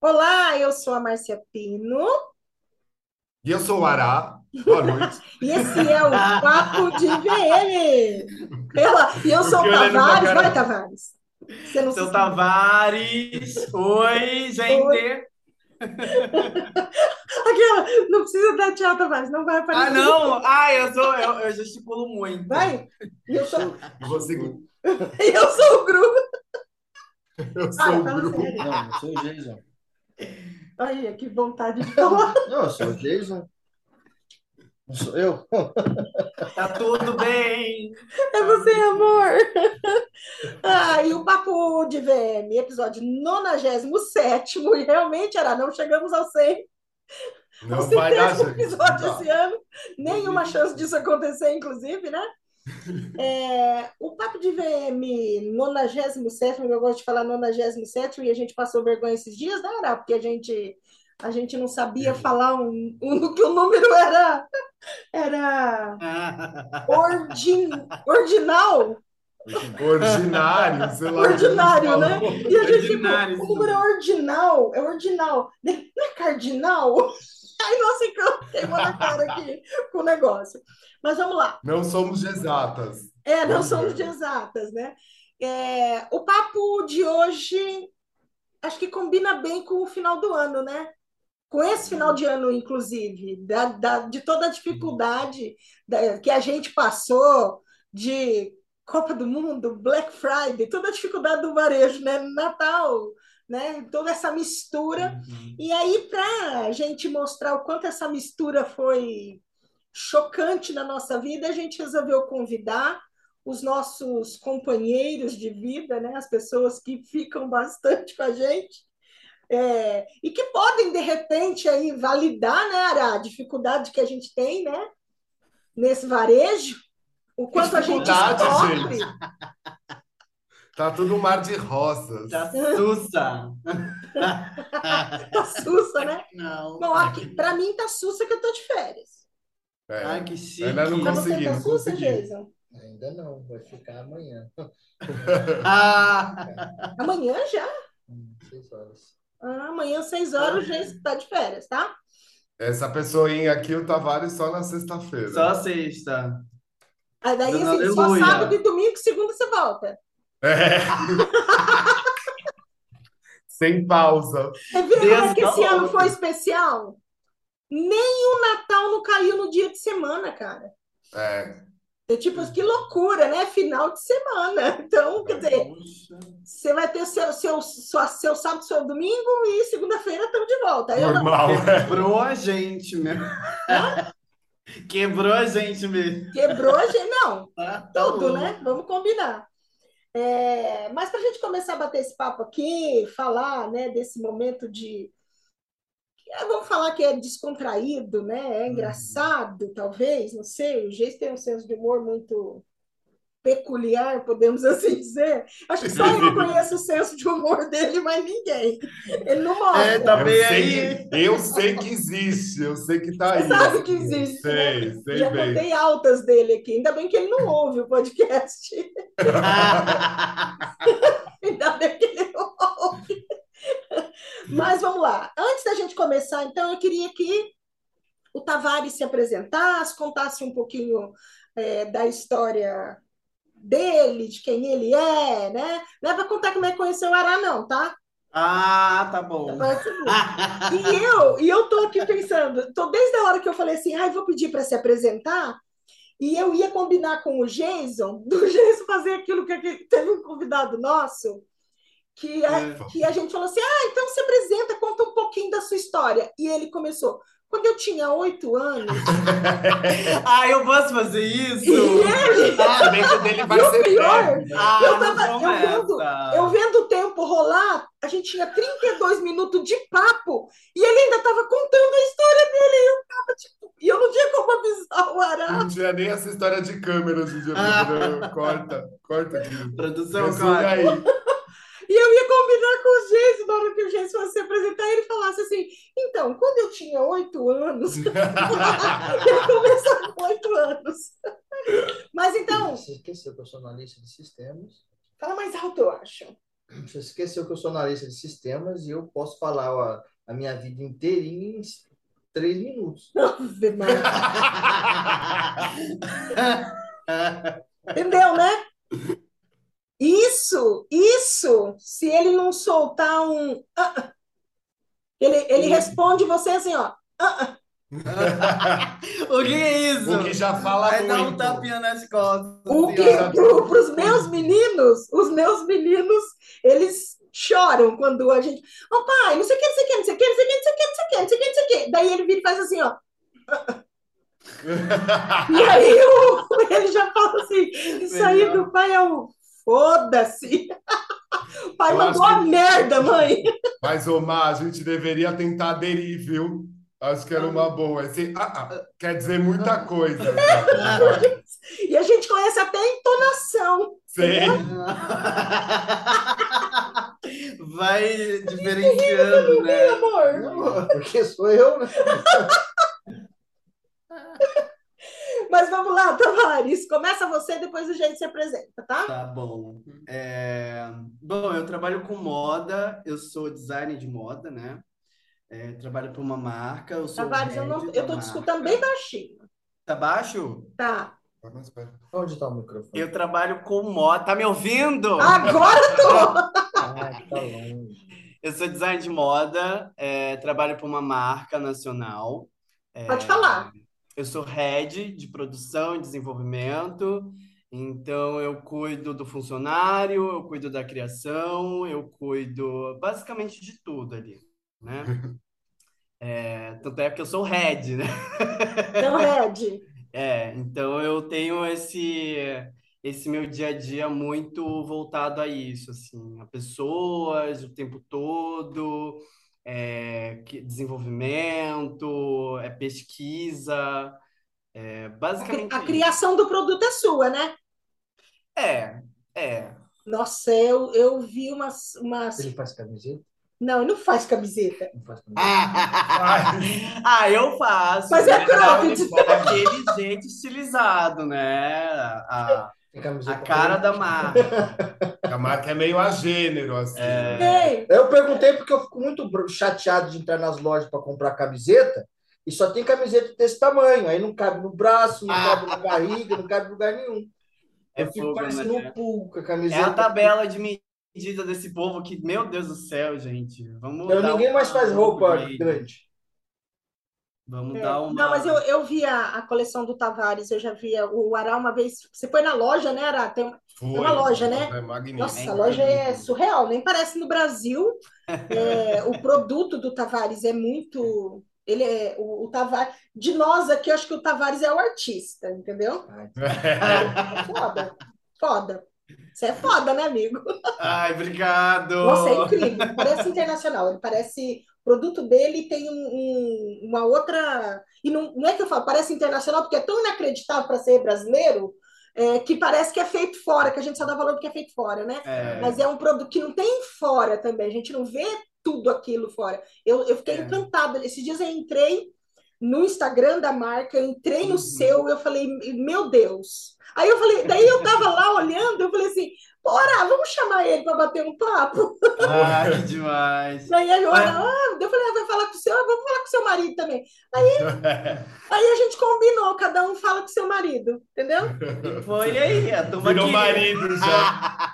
Olá, eu sou a Márcia Pino E eu sou o Ará. Boa noite. e esse é o Papo de VM. E eu sou o Tavares, vai. Tavares. Você não se Seu Tavares. Oi, gente. Aquela, não precisa dar tchau, Tavares, não vai Ah, aparecer. não. Ah, eu sou, eu, eu gesticulo muito. Vai. Eu sou, eu sou o Gru. eu Ah, sou o fala Bruno. sério. Não, eu sou o Jason. Ai, que vontade de falar. Não, eu sou o Jason. Não sou eu? Tá tudo bem. É você, amor. Ah, e o Papo de VM, episódio 97, e realmente era, não chegamos ao 100. Não o vai dar, episódio Não. esse ano. Nenhuma chance disso acontecer, inclusive, né? É, o Papo de VM 97, eu gosto de falar 97, e a gente passou vergonha esses dias, né, Ara? Porque a gente, a gente não sabia falar um, um, que o número era, era ordin, ordinal. Ordinário, sei lá. Ordinário, né? E a gente, tipo, o número é ordinal, é ordinal, não é cardinal? Aí nós ficamos queimando a cara aqui com o negócio. Mas vamos lá. Não somos de exatas. É, não Vamos somos de ver. exatas, né? É, o papo de hoje acho que combina bem com o final do ano, né? Com esse final de ano, inclusive, da, da- de toda a dificuldade da- que a gente passou de Copa do Mundo, Black Friday, toda a dificuldade do varejo, né? Natal, né? Toda essa mistura. E aí, para a gente mostrar o quanto essa mistura foi chocante na nossa vida, a gente resolveu convidar os nossos companheiros de vida, né? As pessoas que ficam bastante com a gente. é, e que podem, de repente, aí validar, né, Ara, a dificuldade que a gente tem, né, nesse varejo, o quanto a gente sofre. Tá tudo um mar de rosas. Tá sussa. Tá sussa, né? Não. Bom, aqui, para mim tá sussa que eu tô de férias. É. Ai, que chique. Ainda não você consegui, tá não sussa, consegui. Ainda não, vai ficar amanhã. Ah, Amanhã já? Hum, Seis horas. Ah, amanhã, seis horas, o Jason tá de férias, tá? Essa pessoinha aqui, o Tavares, só na sexta-feira. só sexta. Aí daí, assim, só sábado e domingo, segunda você volta. É. Sem pausa. É verdade que esse Deus, ano foi especial? Nem o Natal não caiu no dia de semana, cara. É. É tipo, que loucura, né? Final de semana. Então, quer dizer, você vai ter seu, seu, sua- seu sábado, seu domingo e segunda-feira estamos de volta. Eu não. Normal. é. Quebrou a gente mesmo. Quebrou a gente mesmo. Quebrou a gente. Não, Tá, tá tudo, louco. né? Vamos combinar. É, mas para a gente começar a bater esse papo aqui, falar né, desse momento de. é, Vamos falar que é descontraído, né? É engraçado, talvez, não sei. O Geis tem um senso de humor muito peculiar, podemos assim dizer. Acho que só eu conheço o senso de humor dele, mas ninguém. Ele não mostra. É, tá Eu bem sei aí. que, eu sei que existe, eu sei que tá aí. Você sabe que existe, Sei, sei Já bem. contei altas dele aqui. Ainda bem que ele não ouve o podcast. Ainda bem que ele não ouve. Mas vamos lá. Antes da gente começar, então, eu queria que o Tavares se apresentasse, contasse um pouquinho é, da história dele, de quem ele é, né? Não é para contar como é que conheceu o Ará, não, tá? Ah, tá bom. Bom. E eu, e eu tô aqui pensando, tô desde a hora que eu falei assim, ai, vou pedir para se apresentar, e eu ia combinar com o Jason, do Jason fazer aquilo que que teve um convidado nosso, que a, É. que a gente falou assim, ah, então se apresenta, conta um pouquinho da sua história. E ele começou, quando eu tinha oito anos, Ah, eu posso fazer e isso? ele, Ah, o dele vai E o ser pior. Ah, eu tava- eu vendo- eu vendo o tempo rolar, a gente tinha 32 minutos de papo, e ele ainda estava contando a história dele, e eu tava tipo, e eu não tinha como avisar o Ará. Não tinha nem essa história de câmera hoje em dia. Ah. Corta, corta aqui. Produção, aí. E eu ia combinar com o Geis, na hora que o Geis fosse se apresentar, ele falasse assim: então, quando eu tinha oito anos, ele começou com oito anos. Mas então, Você esqueceu que eu sou analista de sistemas. fala mais alto, eu acho. Você esqueceu que eu sou analista de sistemas e eu posso falar ó, a minha vida inteirinha em três minutos. Entendeu, né? Isso, isso. Se ele não soltar um. Uh -uh, ele, ele hum. responde você assim, ó. Uh o que é isso? O que já fala é dar um tapinha nas costas. O assim, que, para os meus meninos, os meus meninos, eles choram quando a gente... Ô oh, pai, não sei o que, não sei o que, não sei o que, não sei o que, não sei o que, não sei o que, não sei o que. Daí ele vira e faz assim, ó. e aí eu, ele já fala assim, isso aí do pai é o foda-se. O pai Eu mandou a que- merda, mãe. Mas, Omar, a gente deveria tentar aderir, viu? Acho que era uma boa. Esse, ah, ah, quer dizer muita coisa. cara. E a gente conhece até a entonação. Sei. Vai diferenciando, né? Meu amor. Não, porque sou eu, né? Mas vamos lá, Tavares. Começa você, depois o gente se apresenta, tá? Tá bom. É, Bom, eu trabalho com moda, eu sou designer de moda, né? É, trabalho para uma marca, eu sou Tavares, eu, não, eu tô te escutando bem baixinho. Tá baixo? Tá. Espera. Onde está o microfone? Eu trabalho com moda. Tá me ouvindo? Agora tô. Ah, tá. Eu sou designer de moda, é, trabalho para uma marca nacional. É, Pode falar. Eu sou head de produção e desenvolvimento, então eu cuido do funcionário, eu cuido da criação, eu cuido basicamente de tudo ali, né? É, tanto é que eu sou head, né? Então, Red. É, então eu tenho esse esse meu dia a dia muito voltado a isso, assim, a pessoas o tempo todo, é, que- desenvolvimento, é pesquisa, é, basicamente A criação do produto é sua, né? é, é. Nossa, eu, eu vi umas, umas. Ele faz camiseta? Não, ele não faz camiseta. Não faz camiseta. Ah, eu faço, Mas é cropped. Daquele jeito estilizado, né? A, a cara da marca. A marca é meio a gênero, assim. Ei, Eu perguntei porque eu fico muito chateado de entrar nas lojas para comprar camiseta e só tem camiseta desse tamanho. Aí não cabe no braço, não cabe na barriga, não cabe em lugar nenhum. É Eu fico fogo, parecendo né? um com a É camiseta. a tabela de medida desse povo que, meu Deus do céu, gente. Vamos Não, dar ninguém mais faz roupa grande. Vamos É, dar uma. Não, mas eu, eu vi a, a coleção do Tavares, eu já vi o Ará uma vez. Você foi na loja, né, Ará? Tem, Foi. uma loja, né? É magnífico. nossa, É a loja é surreal, nem parece no Brasil. É, o produto do Tavares é muito. Ele é o, o Tavares. De nós aqui, eu acho que o Tavares é o artista, entendeu? É foda. Foda. Você é foda, né, amigo? Ai, obrigado. Nossa, é incrível. Parece internacional. Ele parece. O produto dele tem um- um- uma outra. E não, não é que eu falo, parece internacional, porque é tão inacreditável para ser brasileiro, é, que parece que é feito fora, que a gente só dá valor porque é feito fora, né? É, Mas é um produto que não tem fora também. A gente não vê tudo aquilo fora. Eu, eu fiquei É. encantada. Esses dias eu entrei no Instagram da marca, entrei no Uhum. seu, eu falei, meu Deus. Aí eu falei, daí eu tava lá olhando, eu falei assim, bora, vamos chamar ele para bater um papo. Ai, que demais. Daí eu, Mas- ah, eu falei, ah, vai falar com o seu, ah, vamos falar com o seu marido também. Aí a gente combinou, cada um fala com o seu marido, entendeu? Foi aí, a turma Virou marido já.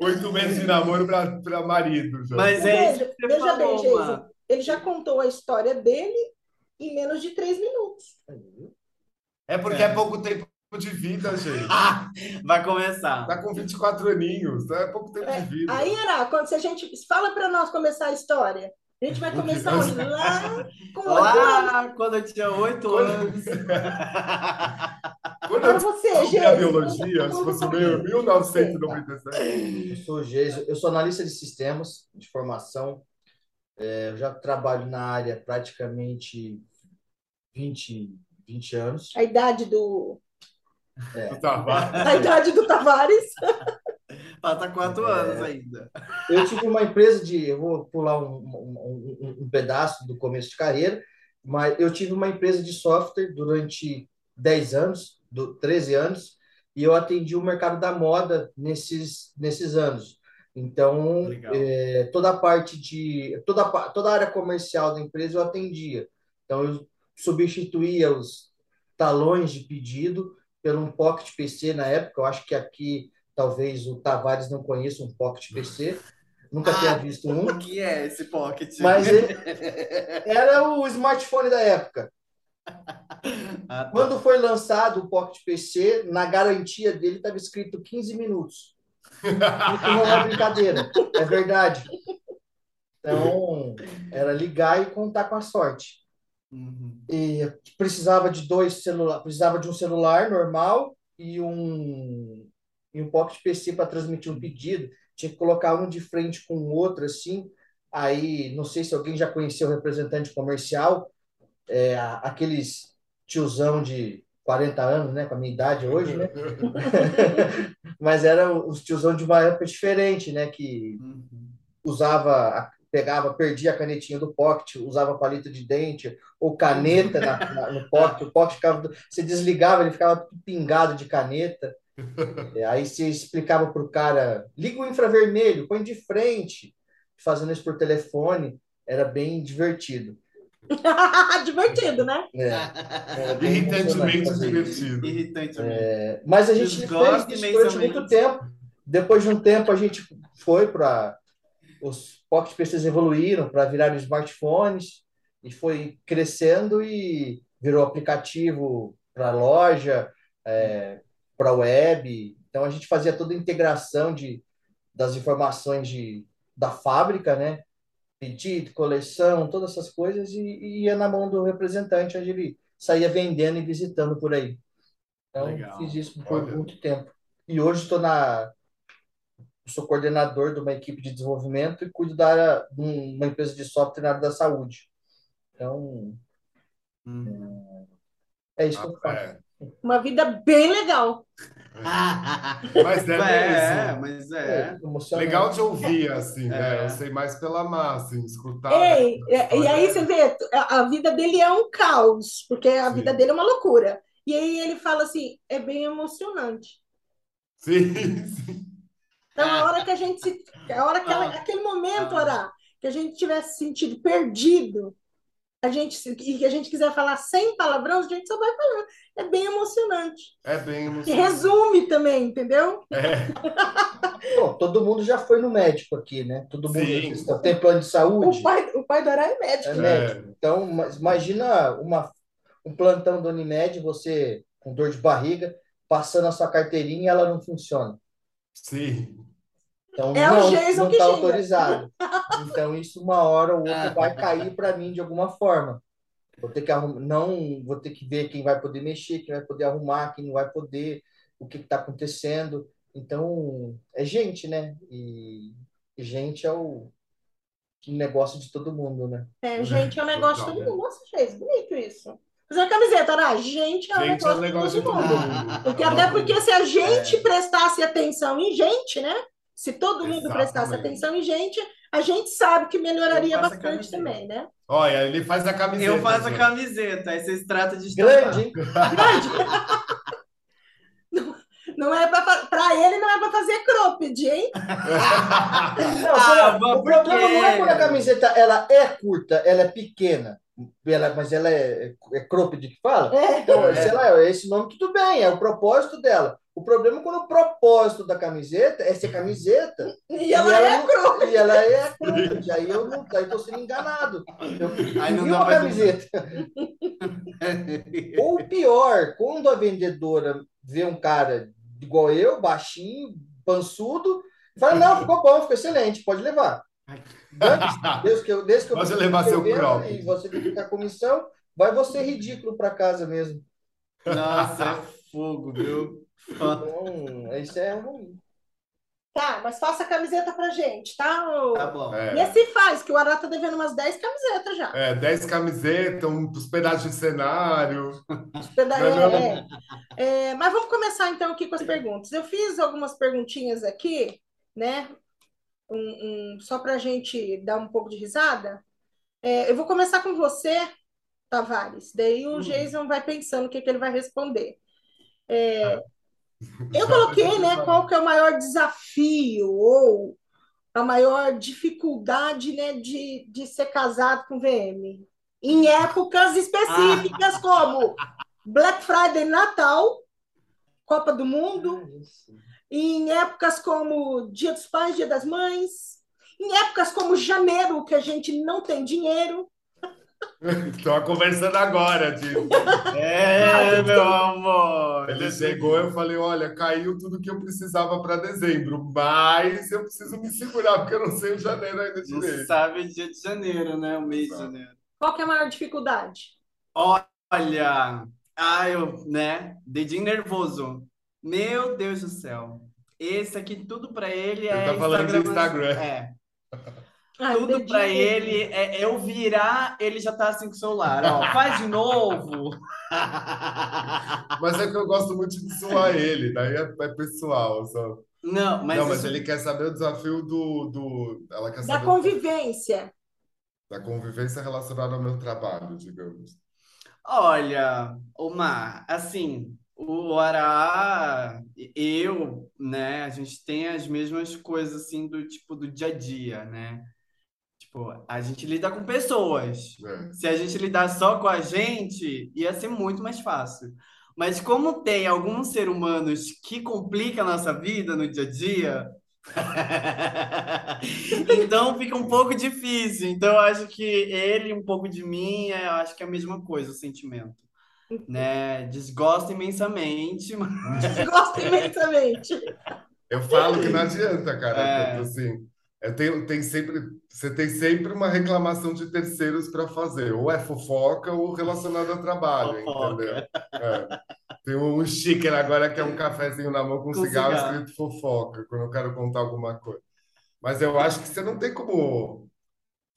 Oito meses de namoro pra marido já. Mas é isso Veja, que bem, Jason, ele já contou a história dele em menos de três minutos. É porque é pouco tempo de vida, gente. Ah, vai começar. Tá com 24 aninhos, é pouco tempo de vida. Aí, Ara, quando se a gente fala para nós começar a história, a gente vai começar lá com. Lá, quando eu tinha oito Quando- anos. Quando eu você, descobri a biologia, se fosse meio 1997. Eu sou Geis, eu sou analista de sistemas de formação. É, eu já trabalho na área praticamente 20, 20 anos. A idade do, Tá, vai. a idade do Tavares. Falta quatro É. anos ainda. Eu tive uma empresa de. Eu vou pular um, um- um- pedaço do começo de carreira, mas eu tive uma empresa de software durante 10 anos, do, 13 anos, e eu atendi o mercado da moda nesses, nesses anos. Então, é, toda a parte de toda toda a área comercial da empresa eu atendia. Então, eu substituía os talões de pedido por um Pocket PC na época. Eu acho que aqui talvez o Tavares não conheça um Pocket PC, nunca Ah, visto um, O que é esse pocket? mas ele era o smartphone da época. Ah, tá. Quando foi lançado o Pocket PC, na garantia dele estava escrito 15 minutos. Isso não é brincadeira, é verdade. Então, era ligar e contar com a sorte. Uhum. E precisava de dois celulares, precisava de um celular normal e um, e um Pocket PC para transmitir um pedido. Tinha que colocar um de frente com o outro, assim. Aí, não sei se alguém já conheceu o representante comercial, é, aqueles tiozão de 40 anos, né, com a minha idade hoje, né? Mas era os tiozão de uma época diferente, né, que Uhum. usava, pegava, perdia a canetinha do pocket, usava palito de dente ou caneta na- na- no pocket, o pocket ficava, você desligava, ele ficava pingado de caneta. É, Aí você explicava para o cara, liga o infravermelho, põe de frente, fazendo isso por telefone, era bem divertido. Divertido, né? É, emocionante Irritantemente divertido. Irritante mesmo. É, Mas a gente fez isso durante muito tempo. Depois de um tempo, a gente foi para. Os Pocket PCs evoluíram para virar smartphones e foi crescendo e virou aplicativo para loja, para web. Então a gente fazia toda a integração de, das informações de, da fábrica, né? Pedido, coleção, todas essas coisas, e, e ia na mão do representante, onde ele saía vendendo e visitando por aí. Então, Legal. fiz isso por Olha. muito tempo. E hoje estou na. Sou coordenador de uma equipe de desenvolvimento e cuido da área, de uma empresa de software na área da saúde. Então, Uhum. é isso que eu faço. É. Uma vida bem legal. Mas é é, mesmo. mas É, é. Legal de ouvir, assim, né? É. Eu sei mais pela massa, assim, escutar. Ei, né? e, aí você vê, a, a vida dele é um caos, porque a Sim. vida dele é uma loucura. E aí ele fala assim, é bem emocionante. Sim, sim. Então, a hora que a gente se. A hora que ela, Ah. aquele momento, Ah. Ará, que a gente tivesse sentido perdido, a gente, e que a gente quiser falar sem palavrão, a gente só vai falando. É bem emocionante. É bem E emocionante. resume também, entendeu? É, Bom, todo mundo já foi no médico aqui, né? Todo mundo Sim. tem plano de saúde. O pai, o pai do Ará é médico. É médico. Então, imagina uma, um plantão do Unimed, você com dor de barriga, passando a sua carteirinha e ela não funciona. Sim. Então, É o não, Jason não que está autorizado. Então, isso uma hora ou outra vai cair para mim de alguma forma. Vou ter que arrumar, não vou ter que ver quem vai poder mexer, quem vai poder arrumar, quem não vai poder, o que está acontecendo. Então, é gente, né? E, gente é o negócio de todo mundo, né? É, gente, é um negócio de todo mundo. Nossa, fez bonito isso. Fazer uma camiseta, Ará. Gente, é um Gente, é um negócio de negócio todo mundo. mundo. Porque, É até porque se a gente prestasse atenção em gente, né? Se todo mundo prestasse Exatamente. atenção em gente, a gente sabe que melhoraria a bastante camiseta. também, né? Olha, ele faz a camiseta. Eu faço a camiseta, aí vocês tratam de. Grande, hein? Grande. Não, não é para ele, não é para fazer cropped, hein? Não, Ah, o problema não é quando a camiseta ela é curta, ela é pequena, ela, mas ela é, é cropped que fala. É. Então, É. sei lá, esse nome tudo bem, é o propósito dela. O problema é quando o propósito da camiseta é ser camiseta E ela é não- cropped. e ela é cropped. Aí eu não, aí eu tô sendo enganado. Eu Aí não uma pra camiseta. Ou pior, quando a vendedora vê um cara igual eu, baixinho, pançudo, fala: não, ficou bom, ficou excelente, pode levar. Desde que eu, desde que eu Pode levar seu crop. E você tem que ficar comissão, vai você ridículo para casa mesmo. Nossa, é fogo, viu? Então, isso é ruim. Tá, mas faça a camiseta pra gente, tá? ô? Tá bom. E É, assim faz, que o Ará tá devendo umas 10 camisetas já. é, 10 camisetas, uns pedaços de cenário. É, é. É, mas vamos começar então aqui com as perguntas. Eu fiz algumas perguntinhas aqui, né? Um, um- só para a gente dar um pouco de risada. É, eu vou começar com você, Tavares. Daí o Hum. Jason vai pensando o que, que ele vai responder. É, eu coloquei, né? Qual que é o maior desafio ou a maior dificuldade né, de, de ser casado com VM? Em épocas específicas, Ah. como Black Friday, Natal, Copa do Mundo, em épocas como Dia dos Pais, Dia das Mães, em épocas como janeiro, que a gente não tem dinheiro. Estava conversando agora disso. É, meu amor. Ele chegou, eu falei, olha, caiu tudo que eu precisava para dezembro, mas eu preciso me segurar, porque eu não sei o janeiro ainda direito. sabe o dia de janeiro, né? O mês de janeiro. Qual que é a maior dificuldade? Olha, ah, eu, né? Dedinho nervoso. Meu Deus do céu. Esse aqui, tudo pra ele Ele é tá falando de Instagram. É. Ah, Tudo nervoso. ele é eu virar, ele já tá assim com o celular. Ó, faz de novo. Mas é que eu gosto muito de zoar ele, daí é, é pessoal. Só. Não, mas, não, mas isso- ele quer saber o desafio do, do. Ela quer Da convivência. da convivência relacionada ao meu trabalho, digamos. Olha, Omar, assim, o Ará, eu, né, a gente tem as mesmas coisas, assim, do tipo do dia a dia, né? Tipo, a gente lida com pessoas. né? Se a gente lidar só com a gente, ia ser muito mais fácil. Mas como tem alguns seres humanos que complicam a nossa vida no dia a dia, então fica um pouco difícil. Então eu acho que ele, um pouco de mim, é- eu acho que é a mesma coisa, o sentimento. Né? Desgosto imensamente, mas Gosto imensamente. Eu falo que não adianta, cara. É. porque, assim, eu tenho, tem sempre, você tem sempre uma reclamação de terceiros para fazer. Ou é fofoca ou relacionado ao trabalho, Fofoca. entendeu? É. Tem um sticker agora que é um cafezinho na mão com, Com cigarro, cigarro. escrito fofoca, quando eu quero contar alguma coisa. Mas eu acho que você não tem como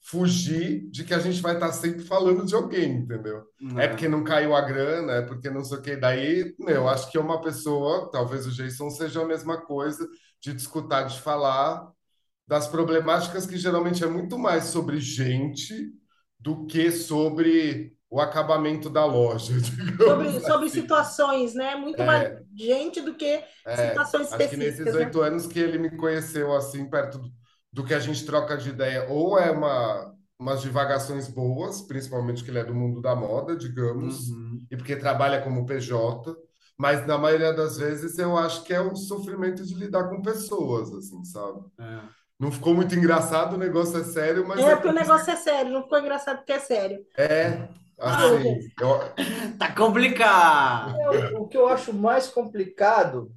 fugir de que a gente vai estar sempre falando de alguém, entendeu? É porque não caiu a grana, é porque não sei o que. Daí, meu, acho que é uma pessoa, talvez o Jason seja a mesma coisa, de discutir, de falar das problemáticas que geralmente é muito mais sobre gente do que sobre o acabamento da loja, Sobre, sobre assim. situações, né? Muito É. mais gente do que É, situações Acho que nesses específicas, né? oito anos que ele me conheceu assim, perto do, do que a gente troca de ideia, ou é uma, umas divagações boas, principalmente que ele é do mundo da moda, digamos, Uhum. e porque trabalha como PJ, mas na maioria das vezes eu acho que é o sofrimento de lidar com pessoas, assim, sabe? É. Não ficou muito engraçado, o negócio é sério, mas É é porque o negócio é sério, não ficou engraçado porque é sério. é assim, eu- Tá complicado. É, o, o que eu acho mais complicado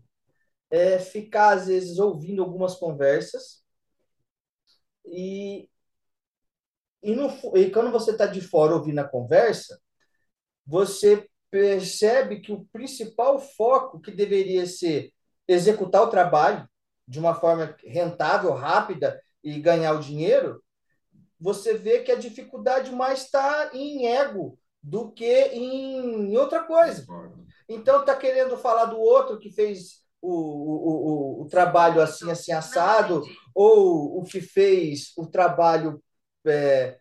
é ficar, às vezes, ouvindo algumas conversas e, e, no, e quando você está de fora ouvindo a conversa, você percebe que o principal foco que deveria ser executar o trabalho de uma forma rentável, rápida e ganhar o dinheiro, você vê que a dificuldade mais está em ego do que em outra coisa. Então tá querendo falar do outro que fez o, o, o, o trabalho assim, assim, assado, ou o que fez o trabalho é,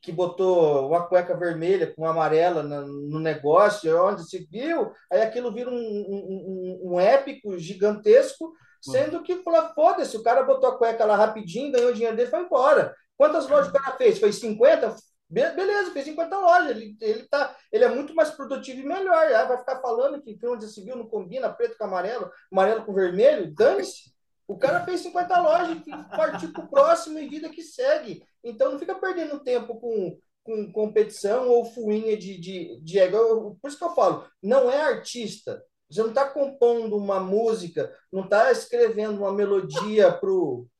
que botou uma cueca vermelha com amarela no, negócio, onde se viu, aí aquilo vira um, um, um, épico gigantesco, sendo que fala, foda-se, o cara botou a cueca lá rapidinho, ganhou o dinheiro dele e foi embora. Quantas lojas o cara fez? Foi 50? Be- Beleza, fez 50 lojas. Ele, ele, tá, ele é muito mais produtivo e melhor. Ah, vai ficar falando que onde se viu não combina preto com amarelo, amarelo com vermelho. Dane-se. O cara fez 50 lojas, partiu para o próximo e vida que segue. Então não fica perdendo tempo com, com competição ou fuinha de, de, de ego. Por isso que eu falo, não é artista. Você não está compondo uma música, não está escrevendo uma melodia para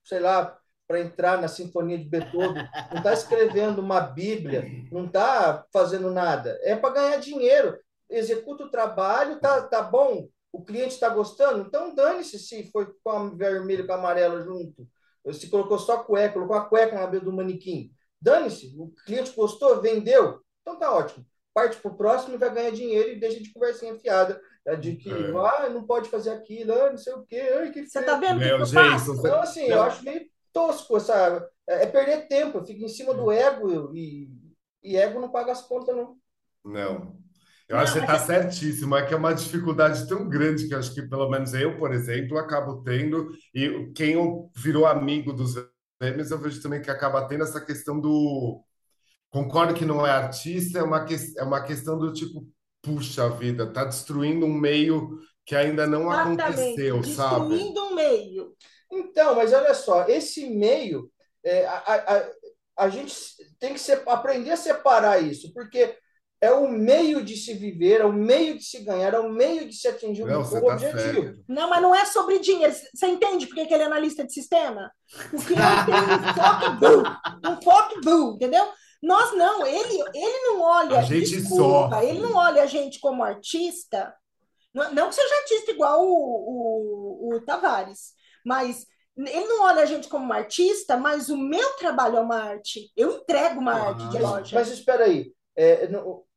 sei lá, para entrar na Sinfonia de Beethoven, não está escrevendo uma Bíblia, não está fazendo nada. É para ganhar dinheiro. Executa o trabalho, tá, tá bom, o cliente está gostando, então dane-se se foi com a vermelho e com a amarelo junto. Se colocou só cueca, colocou a cueca na beira do manequim. Dane-se, o cliente gostou, vendeu, então tá ótimo. Parte para o próximo e vai ganhar dinheiro e deixa de conversinha fiada. é De que, É. ah, não pode fazer aquilo, ah, não sei o quê, ai, que Você tá vendo Meu, que eu faço? então, assim, eu acho meio tosco essa. É é perder tempo, fica em cima do ego e, e ego não paga as contas, não. Não. Eu acho que você está certíssimo, é que é uma dificuldade tão grande que acho que, pelo menos eu, por exemplo, acabo tendo, e quem virou amigo dos memes, eu vejo também que acaba tendo essa questão do. Concordo que não é artista, é uma, que... é uma questão do tipo, puxa vida, está destruindo um meio que ainda não Exatamente, aconteceu, sabe? Destruindo um meio. Então, mas olha só, esse meio, é, a, a, a gente tem que ser, aprender a separar isso, porque é o meio de se viver, é o meio de se ganhar, é o meio de se atingir Não, o, tá objetivo. certo. Não, mas não é sobre dinheiro. Você entende por que ele é analista de sistema? Porque ele tem um foco um foco entendeu? Nós não, ele, ele não olha, A gente desculpa, sofre. ele não olha a gente como artista, não, não que seja artista igual o, o, o Tavares, mas ele não olha a gente como artista, mas o meu trabalho é uma arte. Eu entrego uma arte de Claro. loja. Mas espera aí, é,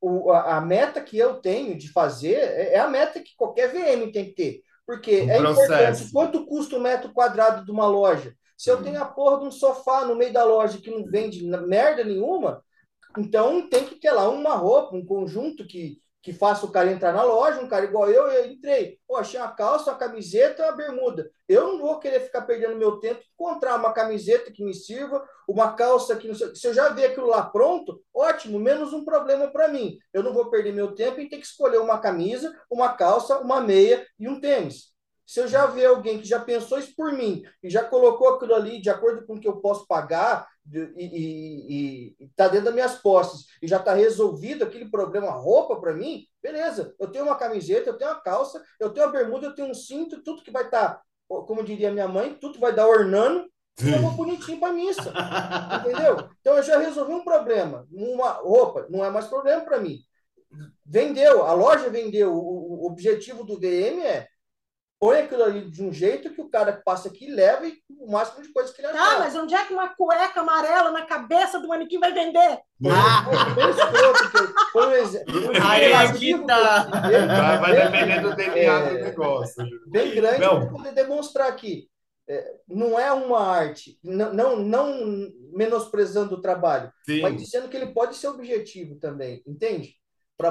o- a, meta que eu tenho de fazer é, é a meta que qualquer VM tem que ter. Porque Um é processo. importante quanto custa o metro quadrado de uma loja. Se eu tenho a porra de um sofá no meio da loja que não vende merda nenhuma, então tem que ter lá uma roupa, um conjunto que, que faça o cara entrar na loja, um cara igual eu, eu entrei, pô, achei uma calça, uma camiseta, uma bermuda. Eu não vou querer ficar perdendo meu tempo em encontrar uma camiseta que me sirva, uma calça que não sei. Se eu já ver aquilo lá pronto, ótimo, menos um problema para mim. Eu não vou perder meu tempo em ter que escolher uma camisa, uma calça, uma meia e um tênis. Se eu já ver alguém que já pensou isso por mim e já colocou aquilo ali de acordo com o que eu posso pagar e está dentro das minhas posses e já está resolvido aquele problema roupa para mim, beleza. Eu tenho uma camiseta, eu tenho uma calça, eu tenho uma bermuda, eu tenho um cinto, tudo que vai estar, como diria minha mãe, tudo vai dar ornando e eu vou bonitinho para missa. Entendeu? Então eu já resolvi um problema. Uma roupa não é mais problema para mim. Vendeu, a loja vendeu. O, o objetivo do VM é põe aquilo ali de um jeito que o cara que passa aqui leva e o máximo de coisa que ele Tá, achar. mas onde é que uma cueca amarela na cabeça do manequim vai vender? Foi um um Aí aqui que tá. Vai, depender do DNA É. do negócio. bem grande para poder demonstrar aqui. É, não é uma arte, não, não, não menosprezando o trabalho, Sim. mas dizendo que ele pode ser objetivo também, entende?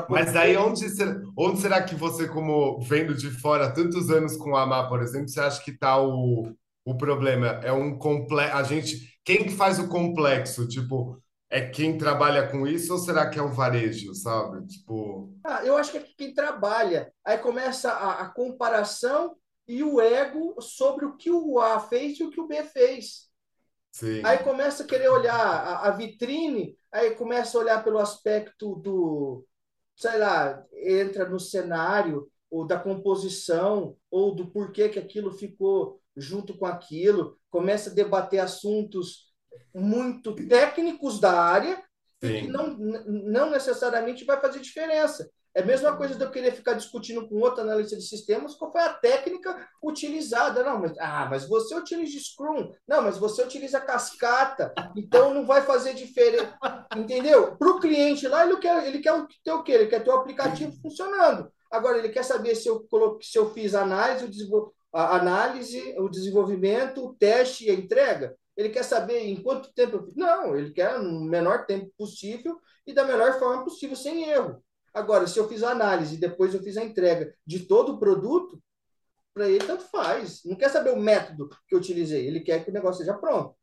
Mas aí onde será, onde será que você, como vendo de fora tantos anos com a Amar, por exemplo, você acha que está o, o problema? É um complexo. A gente. Quem que faz o complexo? Tipo, é quem trabalha com isso ou será que é o varejo, sabe? Tipo. Ah, eu acho que é quem trabalha. Aí começa a, a comparação e o ego sobre o que o A fez e o que o B fez. Sim. Aí começa a querer olhar a, a vitrine, aí começa a olhar pelo aspecto do, sei lá, entra no cenário, ou da composição, ou do porquê que aquilo ficou junto com aquilo, começa a debater assuntos muito técnicos da área, e que Sim. não, não necessariamente vai fazer diferença. É a mesma coisa de eu querer ficar discutindo com outro analista de sistemas qual foi a técnica utilizada. Não, mas, ah, mas você utiliza Scrum. Não, mas você utiliza cascata. Então não vai fazer diferença. Entendeu? Para o cliente lá, ele quer, ele quer ter o quê? Ele quer ter o aplicativo funcionando. Agora, ele quer saber se eu, coloquei, se eu fiz análise, o, a análise, o desenvolvimento, o teste e a entrega. Ele quer saber em quanto tempo eu fiz. Não, ele quer no menor tempo possível e da melhor forma possível, sem erro. Agora, se eu fiz a análise e depois eu fiz a entrega de todo o produto, para ele tanto faz. Não quer saber o método que eu utilizei, ele quer que o negócio seja pronto.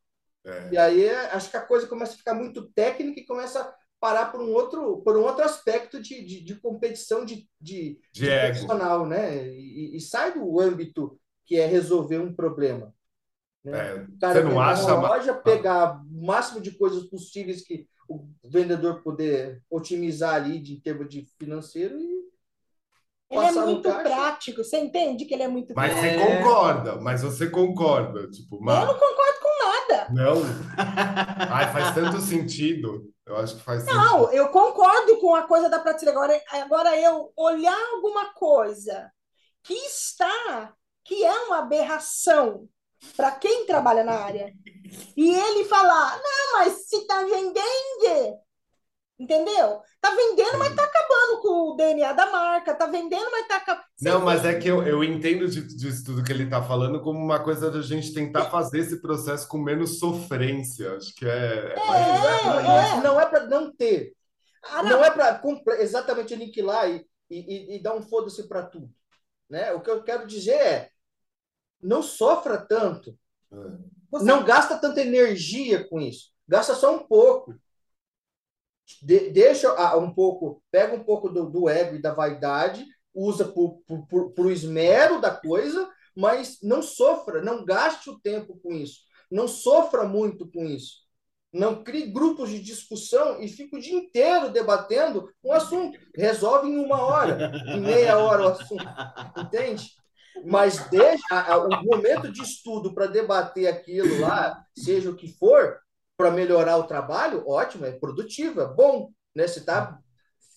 É. E aí é- acho que a coisa começa a ficar muito técnica e começa a parar por um outro, por um outro aspecto de, de, de competição de, de, De ego. profissional, né? E, e sai do âmbito que é resolver um problema. né? É. O cara Você não acha, na Ma- loja, pegar o máximo de coisas possíveis que o vendedor poder otimizar ali de em termos de financeiro e Ele é muito prático. Você entende que ele é muito Mas prático? você concorda, mas você concorda, tipo, Eu Ma- não concordo com nada. não. Ai, faz tanto sentido. Eu acho que faz sentido. Não, eu concordo com a coisa da prateleira. Agora, agora eu olhar alguma coisa que está, que é uma aberração para quem trabalha na área, e ele falar, não, mas se está vendendo, entendeu? Está vendendo, mas está acabando com o DNA da marca, está vendendo, mas está acabando. Não, mas é que eu, eu entendo de- disso tudo que ele está falando como uma coisa da gente tentar fazer esse processo com menos sofrência. Acho que é, é mais- não, é. não é para não ter. Ah, não. não. é para exatamente aniquilar e, e, e dar um foda-se para tudo. Né? O que eu quero dizer é não sofra tanto. Você... Não gasta tanta energia com isso. Gasta só um pouco. De, deixa um pouco, pega um pouco do, do ego e da vaidade, usa para o esmero da coisa, mas não sofra, não gaste o tempo com isso. Não sofra muito com isso. Não crie grupos de discussão e fique o dia inteiro debatendo um assunto. Resolve em uma hora, em meia hora o assunto. Entende? Mas deixa o momento de estudo para debater aquilo lá, seja o que for, para melhorar o trabalho, ótimo, é produtivo, é bom. Né? Você está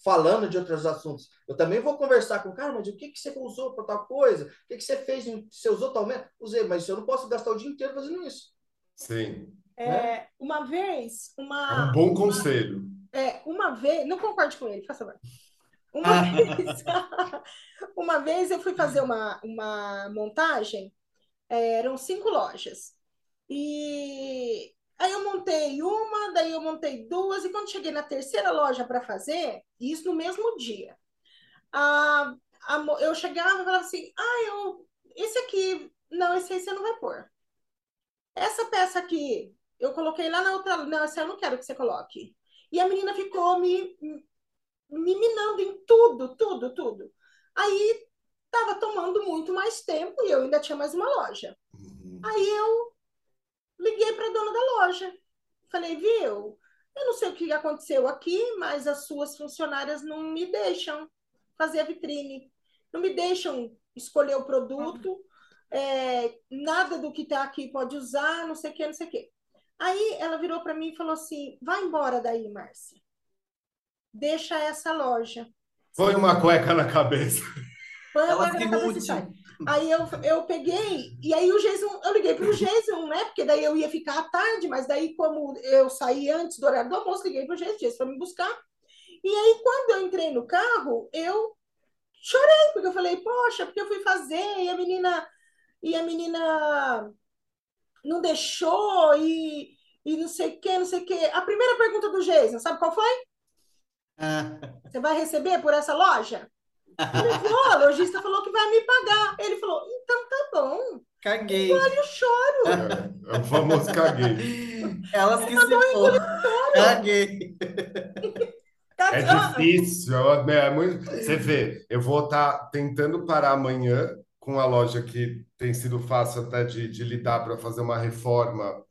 falando de outros assuntos. Eu também vou conversar com o cara, mas o que, que você usou para tal coisa? O que, que você fez? Você usou tal método? Usei, mas eu não posso gastar o dia inteiro fazendo isso. Sim. É, né? Uma vez, uma. É um bom conselho. Uma, é, uma vez, não concorde com ele, faça favor. Uma, vez, uma vez eu fui fazer uma, uma montagem, é, eram cinco lojas. E aí eu montei uma, daí eu montei duas, e quando cheguei na terceira loja para fazer, isso no mesmo dia, a, a, eu chegava e falava assim: ah, eu, esse aqui, não, esse aí você não vai pôr. Essa peça aqui, eu coloquei lá na outra, não, essa eu não quero que você coloque. E a menina ficou me, me minando em tudo, tudo, tudo. Aí estava tomando muito mais tempo e eu ainda tinha mais uma loja. Uhum. Aí eu liguei para a dona da loja. Falei, viu? Eu não sei o que aconteceu aqui, mas as suas funcionárias não me deixam fazer a vitrine, não me deixam escolher o produto, uhum. é, nada do que está aqui pode usar, não sei o que, não sei o que. Aí ela virou para mim e falou assim: vai embora daí, Márcia deixa essa loja. Põe uma cueca na cabeça. Põe uma cueca na cabeça e sai. Aí eu, eu peguei, e aí o Jason, eu liguei para o Jason, né? Porque daí eu ia ficar à tarde, mas daí, como eu saí antes do horário do almoço, liguei para o Jason, Jason para me buscar. E aí, quando eu entrei no carro, eu chorei, porque eu falei, poxa, porque eu fui fazer, e a menina, e a menina não deixou, e, e não sei o que, não sei o que. A primeira pergunta do Jason, sabe qual foi? Você vai receber por essa loja? Ele falou, a lojista falou que vai me pagar. Ele falou, então tá bom. Caguei. Olha, eu choro. É, é o famoso caguei. Elas que se for. Caguei. É difícil, é, é muito... Você vê, eu vou estar tá tentando parar amanhã com a loja que tem sido fácil até de, de lidar para fazer uma reforma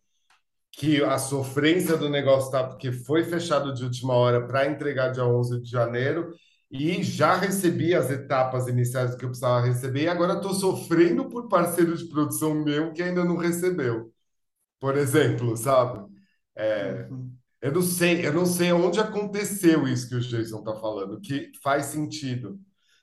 que a sofrência do negócio tá porque foi fechado de última hora para entregar dia 11 de janeiro e já recebi as etapas iniciais que eu precisava receber e agora estou sofrendo por parceiro de produção meu que ainda não recebeu. Por exemplo, sabe? É, uhum. Eu não sei, eu não sei onde aconteceu isso que o Jason está falando, que faz sentido.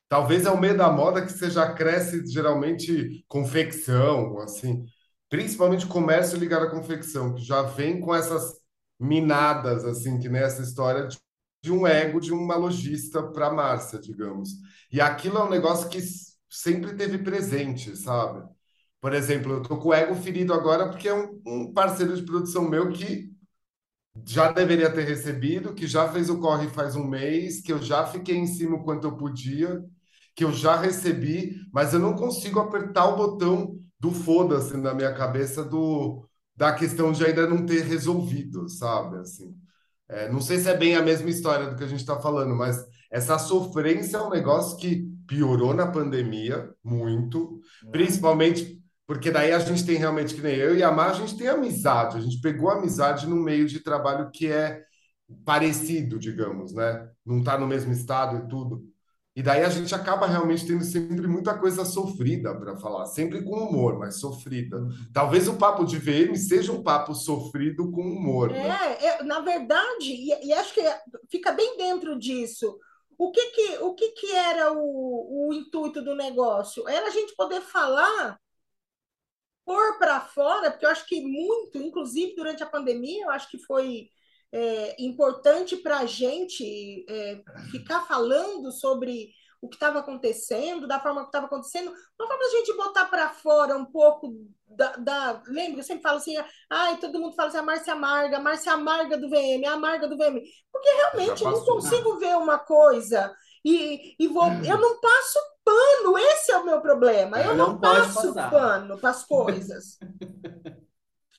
Talvez é o meio da moda que você já cresce geralmente confecção, assim principalmente comércio ligado à confecção, que já vem com essas minadas, assim, que nessa história de, de um ego de uma lojista para a Márcia, digamos. E aquilo é um negócio que sempre teve presente, sabe? Por exemplo, eu tô com o ego ferido agora porque é um, um parceiro de produção meu que já deveria ter recebido, que já fez o corre faz um mês, que eu já fiquei em cima o quanto eu podia, que eu já recebi, mas eu não consigo apertar o botão do foda-se na minha cabeça do da questão de ainda não ter resolvido, sabe? Assim, é, não sei se é bem a mesma história do que a gente está falando, mas essa sofrência é um negócio que piorou na pandemia muito, é. principalmente porque daí a gente tem realmente, que nem eu e a Mar, a gente tem amizade, a gente pegou amizade no meio de trabalho que é parecido, digamos, né? Não está no mesmo estado e tudo. E daí a gente acaba realmente tendo sempre muita coisa sofrida para falar, sempre com humor, mas sofrida. Talvez o papo de VM seja um papo sofrido com humor. Né? É, é na verdade, e, e, acho que fica bem dentro disso. O que que, o que, que era o, o intuito do negócio? Era a gente poder falar pôr para fora, porque eu acho que muito, inclusive durante a pandemia, eu acho que foi é, importante para a gente é, ficar falando sobre o que estava acontecendo, da forma que estava acontecendo, uma forma da gente botar para fora um pouco da, da. Lembra? Eu sempre falo assim, ai, todo mundo fala assim, a Márcia amarga, a Márcia amarga do VM, a amarga do VM. Porque realmente eu não consigo ver uma coisa e, e vou. Eu não passo pano, esse é o meu problema. Eu não, não passo pano para as coisas.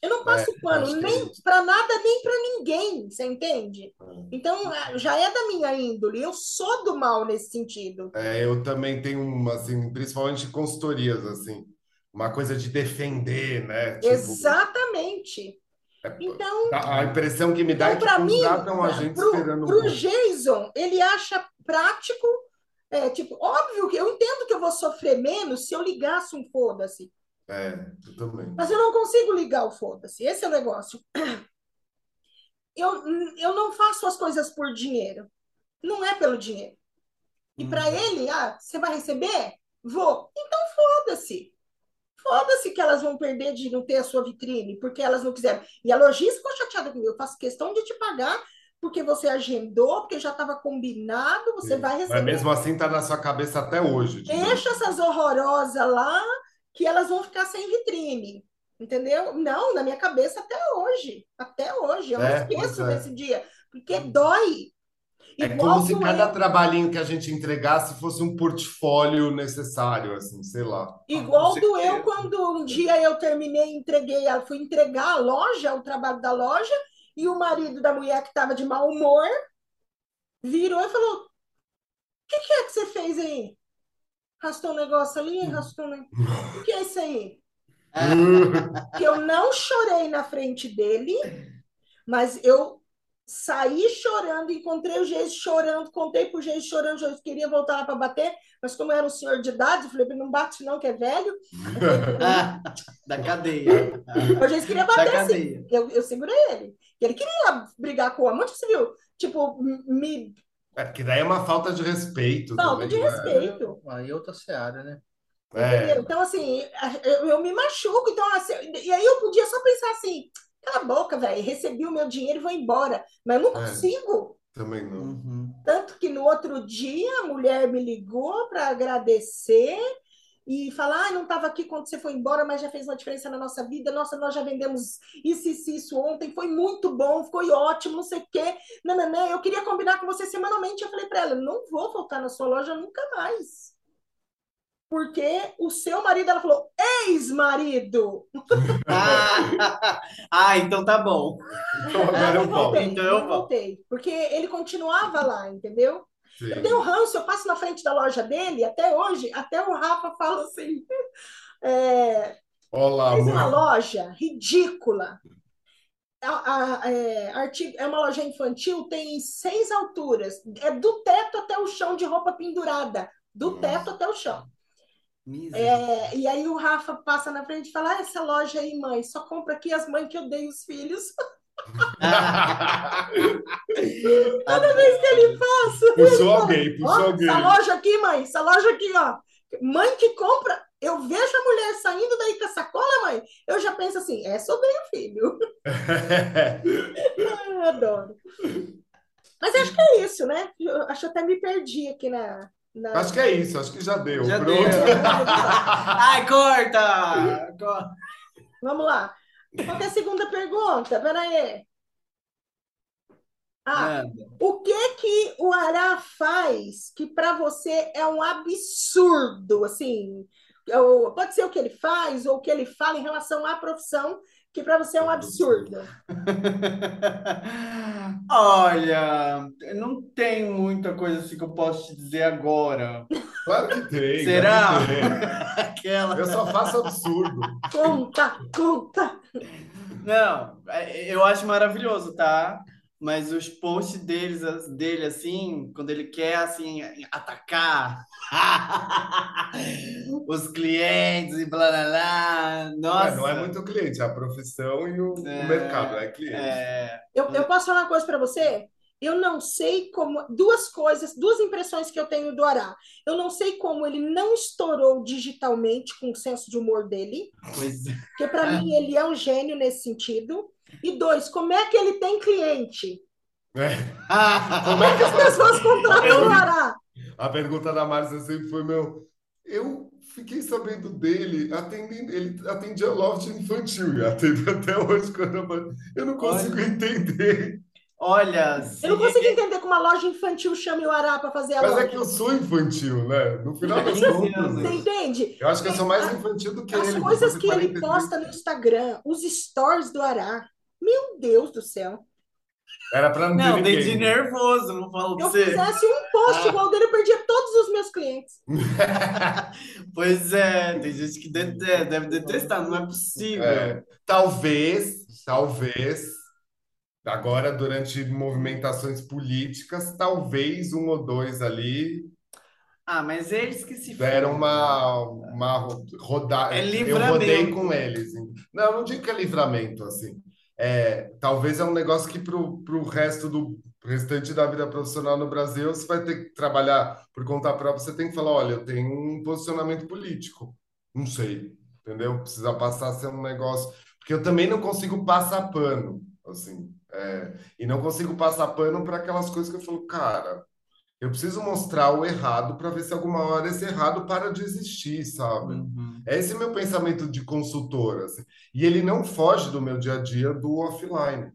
Eu não passo é, pano nem para nada, nem para ninguém, você entende? É. Então, é, já é da minha índole, eu sou do mal nesse sentido. É, eu também tenho, uma, assim, principalmente consultorias, assim, uma coisa de defender, né? Tipo, Exatamente. É, então, a, impressão que me dá então, é que mim, a gente pro, esperando... Para o Jason, ele acha prático, é, tipo, óbvio que eu entendo que eu vou sofrer menos se eu ligasse um foda-se. É, eu também. Mas eu não consigo ligar o foda-se. Esse é o negócio. Eu, eu não faço as coisas por dinheiro. Não é pelo dinheiro. E hum. para ele, ah, você vai receber? Vou. Então foda-se. Foda-se que elas vão perder de não ter a sua vitrine, porque elas não quiseram. E a lojista ficou chateada comigo. Eu faço questão de te pagar porque você agendou, porque já estava combinado, você Sim. vai receber. Mas mesmo assim está na sua cabeça até hoje. Deixa essas horrorosas lá que elas vão ficar sem vitrine. Entendeu? Não, na minha cabeça até hoje. Até hoje. Eu é, não esqueço é. desse dia. Porque dói. É Igual como se cada eu... trabalhinho que a gente entregasse fosse um portfólio necessário, assim, sei lá. Igual ah, doeu quando um dia eu terminei, entreguei, fui entregar a loja, o trabalho da loja, e o marido da mulher que estava de mau humor virou e falou: O que, que é que você fez aí? Arrastou um negócio ali, arrastou um negócio. O que é isso aí? que eu não chorei na frente dele, mas eu saí chorando, encontrei o Geis chorando, contei pro Geis chorando, Geis queria voltar lá para bater, mas como era um senhor de idade, falei, não bate não, que é velho. da cadeia. O Geis queria bater assim, eu, eu segurei ele. Ele queria brigar com a amante, você viu? Tipo, me é, porque daí é uma falta de respeito. Falta também, de né? respeito. Aí é outra seara, né? É. Então, assim, eu, eu, me machuco. Então, assim, e aí eu podia só pensar assim: cala a boca, velho, recebi o meu dinheiro e vou embora. Mas eu não é, consigo. Também não. Uhum. Tanto que no outro dia a mulher me ligou para agradecer e falar, ah, não estava aqui quando você foi embora, mas já fez uma diferença na nossa vida. Nossa, nós já vendemos isso, isso, isso ontem, foi muito bom, foi ótimo, não sei o quê. Não, não, não, eu queria combinar com você semanalmente. Eu falei para ela, não vou voltar na sua loja nunca mais. Porque o seu marido, ela falou, ex-marido. ah, ah, então tá bom. Então agora eu voltei. Então eu voltei. Porque ele continuava lá, entendeu? Sim. Eu tenho ranço, eu passo na frente da loja dele, até hoje, até o Rafa fala assim. É, Olá, fez uma loja ridícula. A, a, é, artigo, é uma loja infantil, tem seis alturas. É do teto até o chão de roupa pendurada. Do Nossa. teto até o chão. É, e aí o Rafa passa na frente e fala: ah, essa loja aí, mãe, só compra aqui as mães que odeiam os filhos. Toda vez que ele passa. Puxou alguém, puxou alguém. Essa loja aqui, mãe, essa loja aqui, ó. Mãe que compra, eu vejo a mulher saindo daí com a sacola, mãe, eu já penso assim, é sobre o filho. eu adoro. Mas acho que é isso, né? Eu acho que até me perdi aqui na. na... Acho que é isso, acho que já deu. Já Pronto. deu. Ai, corta! Vamos lá. Qual é a segunda pergunta? Peraí. Ah, o que que o Ará faz que para você é um absurdo, assim, pode ser o que ele faz ou o que ele fala em relação à profissão que para você é um absurdo. Olha, não tem muita coisa assim que eu posso te dizer agora. Claro que tem. Será? Que tem. Aquela. Eu só faço absurdo. Conta, conta. Não, é, eu acho maravilhoso, tá? Mas os posts deles, dele, assim, quando ele quer, assim, atacar os clientes e blá, blá, blá. Nossa. não é muito cliente, é a profissão e o, é, o mercado, é cliente. É... Eu, eu posso falar uma coisa para você? Eu não sei como. Duas coisas, duas impressões que eu tenho do Ará. Eu não sei como ele não estourou digitalmente com o senso de humor dele. Pois é. Porque, para mim, ele é um gênio nesse sentido. E dois, como é que ele tem cliente? É. Como é que as pessoas contratam o Ará? A pergunta da Márcia sempre foi, meu, eu fiquei sabendo dele, atendendo, ele atendia loft infantil e atende até hoje quando eu, eu não consigo Olha. entender. Olha, Eu não consigo entender como uma loja infantil chame o Ará para fazer a Mas loja. é que eu sou infantil, né? No final das contas, Você Deus. entende? eu acho que eu sou mais infantil do que As ele. coisas vou que ele 43. posta no Instagram, os stories do Ará. Meu Deus do céu. Era pra não ter Não, dei de ninguém. nervoso, não falo Se pra eu você. fizesse um post Ah. igual dele, eu perdia todos os meus clientes. Pois é, tem gente que deve detestar, não é possível. É, talvez, talvez, agora durante movimentações políticas, talvez um ou dois ali Ah, mas eles que se deram uma, uma rodada. É Eu rodei com eles. Não, não digo que é livramento, assim. É, talvez é um negócio que pro, pro resto do restante da vida profissional no Brasil, você vai ter que trabalhar por conta própria, você tem que falar, olha, eu tenho um posicionamento político. Não sei, entendeu? Precisa passar a ser um negócio. Porque eu também não consigo passar pano, assim. É, e não consigo passar pano para aquelas coisas que eu falo, cara, eu preciso mostrar o errado para ver se alguma hora esse errado para de existir, sabe? Uhum. É esse meu pensamento de consultor, assim. E ele não foge do meu dia a dia do offline.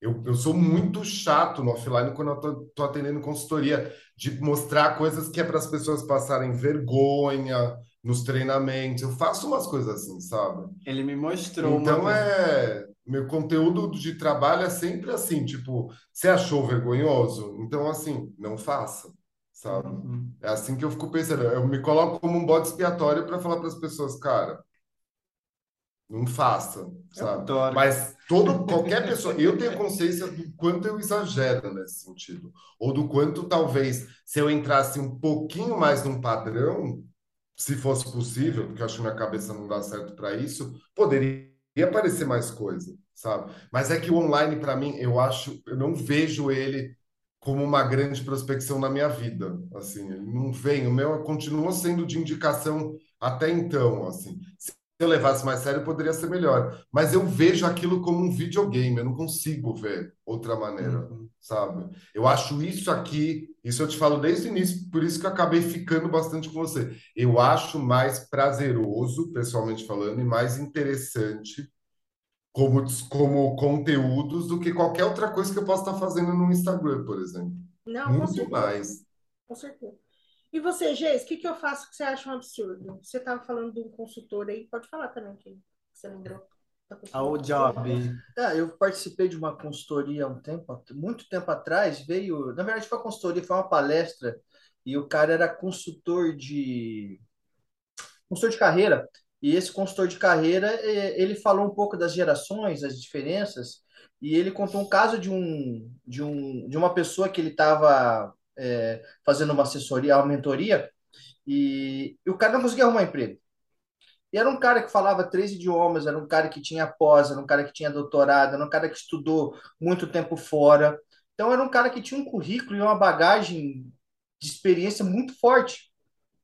Eu, eu sou muito chato no offline quando eu tô, tô atendendo consultoria, de mostrar coisas que é para as pessoas passarem vergonha nos treinamentos. Eu faço umas coisas assim, sabe? Ele me mostrou Então é. Meu conteúdo de trabalho é sempre assim, tipo, você achou vergonhoso? Então, assim, não faça, sabe? Uhum. É assim que eu fico pensando. Eu me coloco como um bode expiatório para falar para as pessoas, cara, não faça, sabe? adoro. Mas todo, qualquer pessoa, eu tenho consciência do quanto eu exagero nesse sentido, ou do quanto talvez se eu entrasse um pouquinho mais num padrão, se fosse possível, porque eu acho que minha cabeça não dá certo para isso, poderia aparecer mais coisa, sabe? Mas é que o online para mim, eu acho, eu não vejo ele como uma grande prospecção na minha vida, assim, ele não vem, o meu continua sendo de indicação até então, assim. Se eu levasse mais sério, poderia ser melhor, mas eu vejo aquilo como um videogame, eu não consigo ver outra maneira, Uhum. sabe? Eu acho isso aqui, isso eu te falo desde o início, por isso que eu acabei ficando bastante com você. Eu acho mais prazeroso, pessoalmente falando, e mais interessante como, como conteúdos do que qualquer outra coisa que eu possa estar fazendo no Instagram, por exemplo. Não, Muito mais. Com certeza. E você, Geis, o que, que eu faço que você acha um absurdo? Você estava falando de um consultor aí, pode falar também que você lembrou. Da Ah, job. Ah, eu participei de uma consultoria um tempo, muito tempo atrás, veio, na verdade foi uma consultoria, foi uma palestra, e o cara era consultor de consultor de carreira, e esse consultor de carreira, ele falou um pouco das gerações, das diferenças, e ele contou um caso de um de um de uma pessoa que ele estava fazendo uma assessoria, uma mentoria, e, e o cara não conseguia arrumar emprego. E era um cara que falava três idiomas, era um cara que tinha pós, era um cara que tinha doutorado, era um cara que estudou muito tempo fora. Então era um cara que tinha um currículo e uma bagagem de experiência muito forte.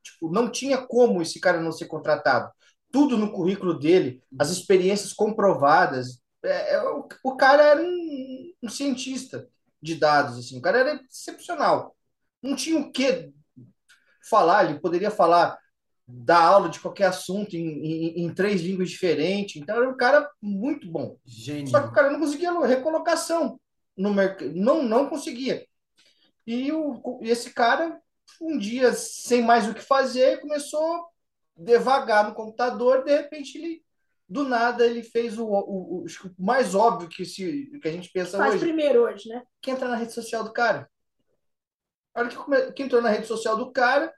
Tipo, não tinha como esse cara não ser contratado. Tudo no currículo dele, as experiências comprovadas. É, é, o, o cara era um, um cientista de dados, assim. O cara era excepcional. Não tinha o que falar, ele poderia falar dar aula de qualquer assunto em, em, em, três línguas diferentes. Então era um cara muito bom. Gênio. Só que o cara não conseguia recolocação no mercado, não não conseguia. E o, esse cara um dia sem mais o que fazer começou devagar no computador, de repente ele do nada ele fez o, o, o mais óbvio que se que a gente pensa Faz hoje. primeiro hoje, né? Que entra na rede social do cara. A hora que, que entrou na rede social do cara,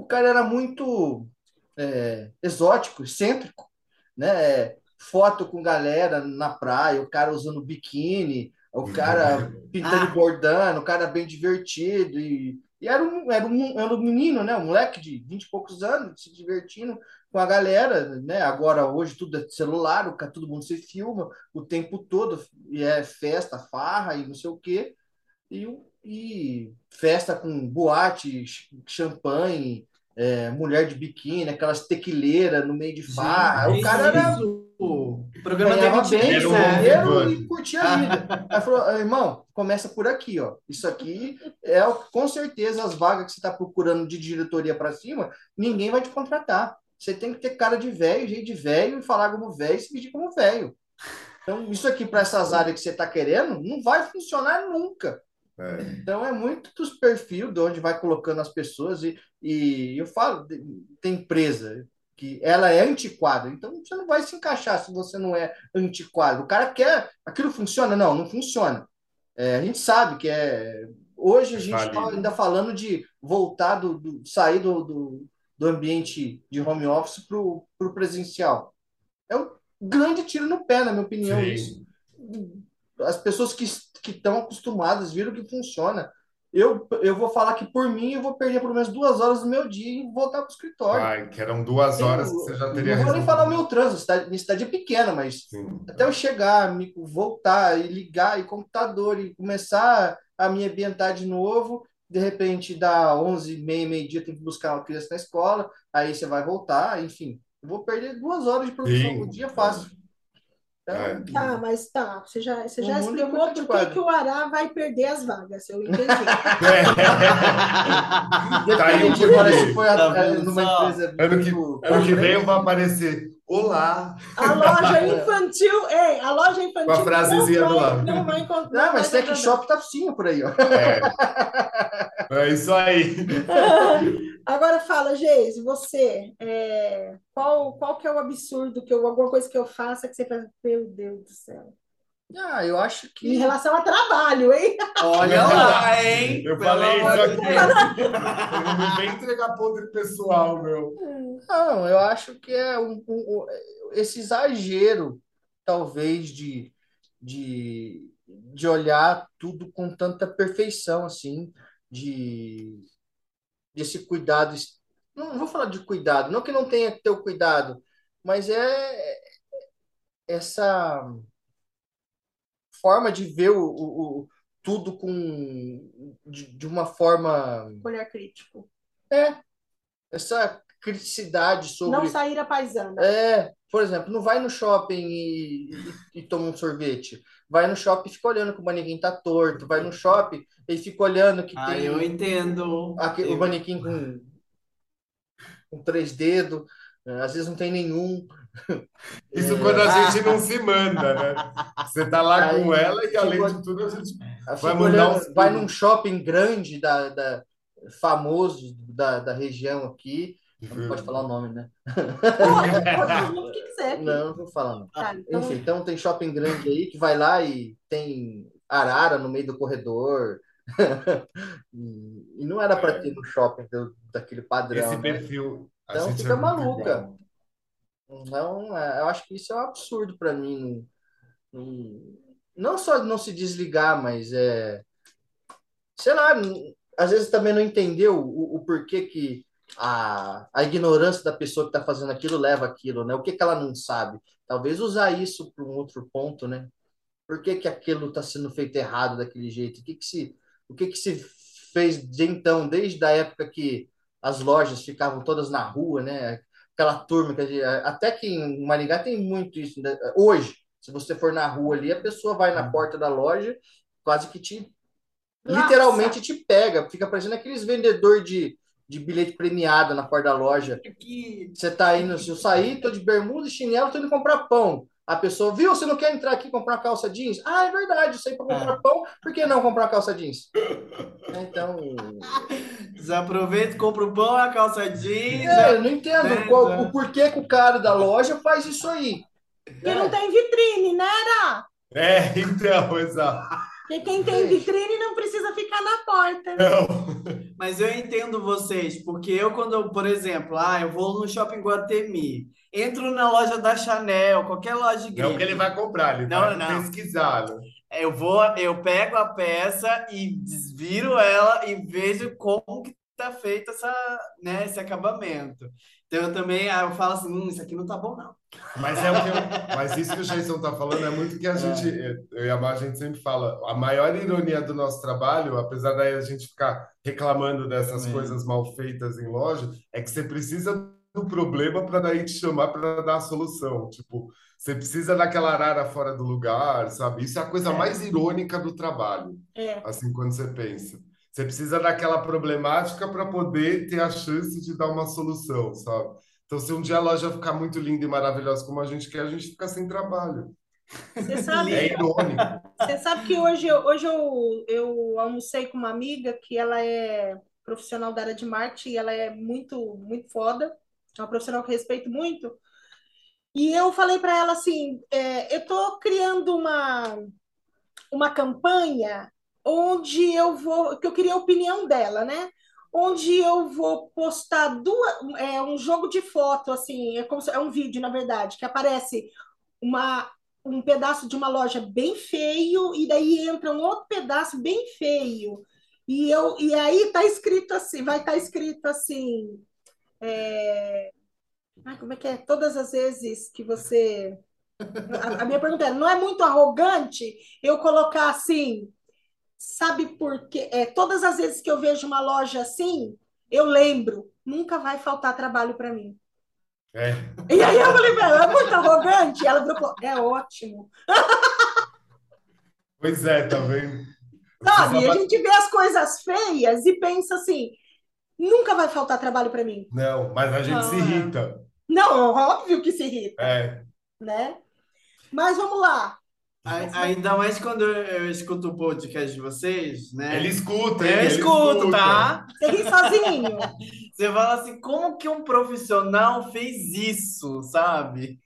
o cara era muito é, exótico, excêntrico, né? Foto com galera na praia, o cara usando biquíni, o cara pintando e bordando, o cara bem divertido. E, e era, um, era, um, era um menino, né? Um moleque de 20 e poucos anos, se divertindo com a galera, né? Agora, hoje, tudo é celular, o cara, todo mundo se filma o tempo todo, e é festa, farra e não sei o quê. E, e festa com boate, champanhe, é, mulher de biquíni, aquelas tequileiras no meio de farra. O cara era. O programa ganhava bem, né? dinheiro e curtia a vida. Aí falou, irmão, começa por aqui, ó. Isso aqui é com certeza as vagas que você está procurando de diretoria para cima, ninguém vai te contratar. Você tem que ter cara de velho, jeito de velho, e falar como velho e se vestir como velho. Então, isso aqui para essas áreas que você está querendo, não vai funcionar nunca. É. Então é muito dos perfis de onde vai colocando as pessoas e, e eu falo, tem empresa que ela é antiquada, então você não vai se encaixar se você não é antiquado. O cara quer, aquilo funciona? Não, não funciona. É, a gente sabe que é. Hoje a gente está ainda falando de voltar do, do- sair do, do, do ambiente de home office para o presencial. É um grande tiro no pé, na minha opinião, Sim. isso as pessoas que que estão acostumadas viram que funciona. Eu, eu vou falar que por mim eu vou perder pelo menos duas horas do meu dia e voltar para o escritório. Vai, que eram duas horas que você já teria não vou nem falar o meu trânsito, cidade, minha cidade é pequena, mas Sim. até eu chegar, me voltar e ligar e computador e começar a me ambientar de novo, de repente dá 11, meia, meio-dia, tem que buscar uma criança na escola, aí você vai voltar, enfim. Eu vou perder duas horas de produção Sim. por dia fácil. Então, É. Tá, mas tá. Você já, você já é explicou muito por que, que o Ará vai perder as vagas. Eu entendi. Tá aí o se foi a- Tá a- numa empresa Ano que, ano que vem vou aparecer. Olá! A loja infantil, ei, a loja infantil Com a frasezinha do lado. não vai encontrar. Não, mas Tech. Shop tá sim por aí, ó. É, é isso aí. Agora fala, Geise, você, é, qual, qual que é o absurdo, que eu, alguma coisa que eu faça que você fala, meu Deus do céu. Ah, eu acho Em que. relação a trabalho, hein? Olha lá, hein? Eu Pelo falei isso de aqui. Eu não vem entregar podre pessoal, meu. Não, eu acho que é um, um- esse exagero, talvez, de, de, de olhar tudo com tanta perfeição, assim, de desse cuidado. Não, não vou falar de cuidado, não que não tenha que ter o cuidado, mas é essa forma de ver o, o- o- tudo com de, de uma forma Olhar crítico. essa criticidade sobre Não sair a paisana. É, por exemplo, não vai no shopping e, e, e toma um sorvete. Vai no shopping e fica olhando que o manequim tá torto. Vai no shopping e fica olhando que Ah, tem eu entendo. aque- o Eu- manequim com, com três dedos. né? Às vezes não tem nenhum. Isso quando a gente não se manda, né? Você tá lá com Aí, ela e além de tudo a gente. Vai mandar uns vai num shopping grande da, da- famoso da, da região aqui. Não pode falar o nome, né? Pode, pode falar o que quiser. Não, não vou falar não. Tá, então, Enfim, então tem shopping grande aí que vai lá e tem arara no meio do corredor. E, e não era para ter no shopping do- daquele padrão, Esse né? perfil. a Então fica é maluca. Então, é, eu acho que isso é um absurdo para mim. Não, não- só não se desligar, mas é. Sei lá, às vezes também não entendeu o, o porquê que a, a ignorância da pessoa que está fazendo aquilo leva aquilo, né? O que que ela não sabe? Talvez usar isso para um outro ponto, né? Por que que aquilo está sendo feito errado daquele jeito? O que que se, o que que se fez de então, desde a época que as lojas ficavam todas na rua, né? Aquela turma que até que em Maringá tem muito isso, né? Hoje, se você for na rua ali, a pessoa vai na porta da loja, quase que te Laça. literalmente te pega, fica parecendo aqueles vendedor de, de bilhete premiado na porta da loja. Que... Você tá indo, se eu sair, tô de bermuda e chinelo, tô indo comprar pão. A pessoa, viu, você não quer entrar aqui e comprar uma calça jeans? Ah, é verdade, eu saí para comprar pão, por que não comprar uma calça jeans? Então, Desaproveita, compra o pão, a calça jeans. é, eu não entendo É, qual, exato. o porquê que o cara da loja faz isso aí. Porque não tem vitrine, né? É, então, exato. Porque quem tem vitrine não precisa ficar na porta. Não. Mas eu entendo vocês, porque eu, quando, eu, por exemplo, ah, eu vou no shopping Guatemi, entro na loja da Chanel, qualquer loja de Não que grife, ele vai comprar, ele Não, vai não. pesquisar. eu vou, eu pego a peça e desviro ela e vejo como que tá feito essa, né, esse acabamento. Então eu também eu falo assim, hum, isso aqui não tá bom, não. Mas, é o que eu, mas isso que o Jason está falando é muito que a gente, eu e a Mar, a gente sempre fala, a maior ironia do nosso trabalho, apesar da gente ficar reclamando dessas é. coisas mal feitas em loja, é que você precisa do problema para daí te chamar para dar a solução. Tipo, você precisa daquela arara fora do lugar, sabe? Isso é a coisa é. mais irônica do trabalho. É. Assim, quando você pensa. Você precisa daquela problemática para poder ter a chance de dar uma solução, sabe? Então, se um dia a loja ficar muito linda e maravilhosa como a gente quer, a gente fica sem trabalho. Você sabe, é irônico. Você sabe que hoje, hoje eu, eu almocei com uma amiga que ela é profissional da área de marketing e ela é muito, muito foda. É uma profissional que eu respeito muito. E eu falei para ela assim: é, eu estou criando uma, uma campanha onde eu vou, que eu queria a opinião dela, né? Onde eu vou postar duas, é, um jogo de foto, assim, é, como se, é um vídeo, na verdade, que aparece uma, um pedaço de uma loja bem feio, e daí entra um outro pedaço bem feio. E, eu, e aí tá escrito assim, vai estar tá escrito assim. É... Como é que é? Todas as vezes que você. A, a minha pergunta é: não é muito arrogante eu colocar assim, Sabe por quê? É, todas as vezes que eu vejo uma loja assim, eu lembro, nunca vai faltar trabalho para mim. É. E aí eu falei, é muito arrogante. E ela falou, é ótimo. Pois é, tá vendo? Sabe, a gente vê as coisas feias e pensa assim, nunca vai faltar trabalho para mim. Não, mas a gente ah. se irrita. Não, óbvio que se irrita. É. Né? Mas vamos lá. Ainda mais quando eu escuto o podcast de vocês, né? Ele escuta, Eu ele escuto, escuta. tá? Você ri sozinho. Você fala assim, como que um profissional fez isso, sabe?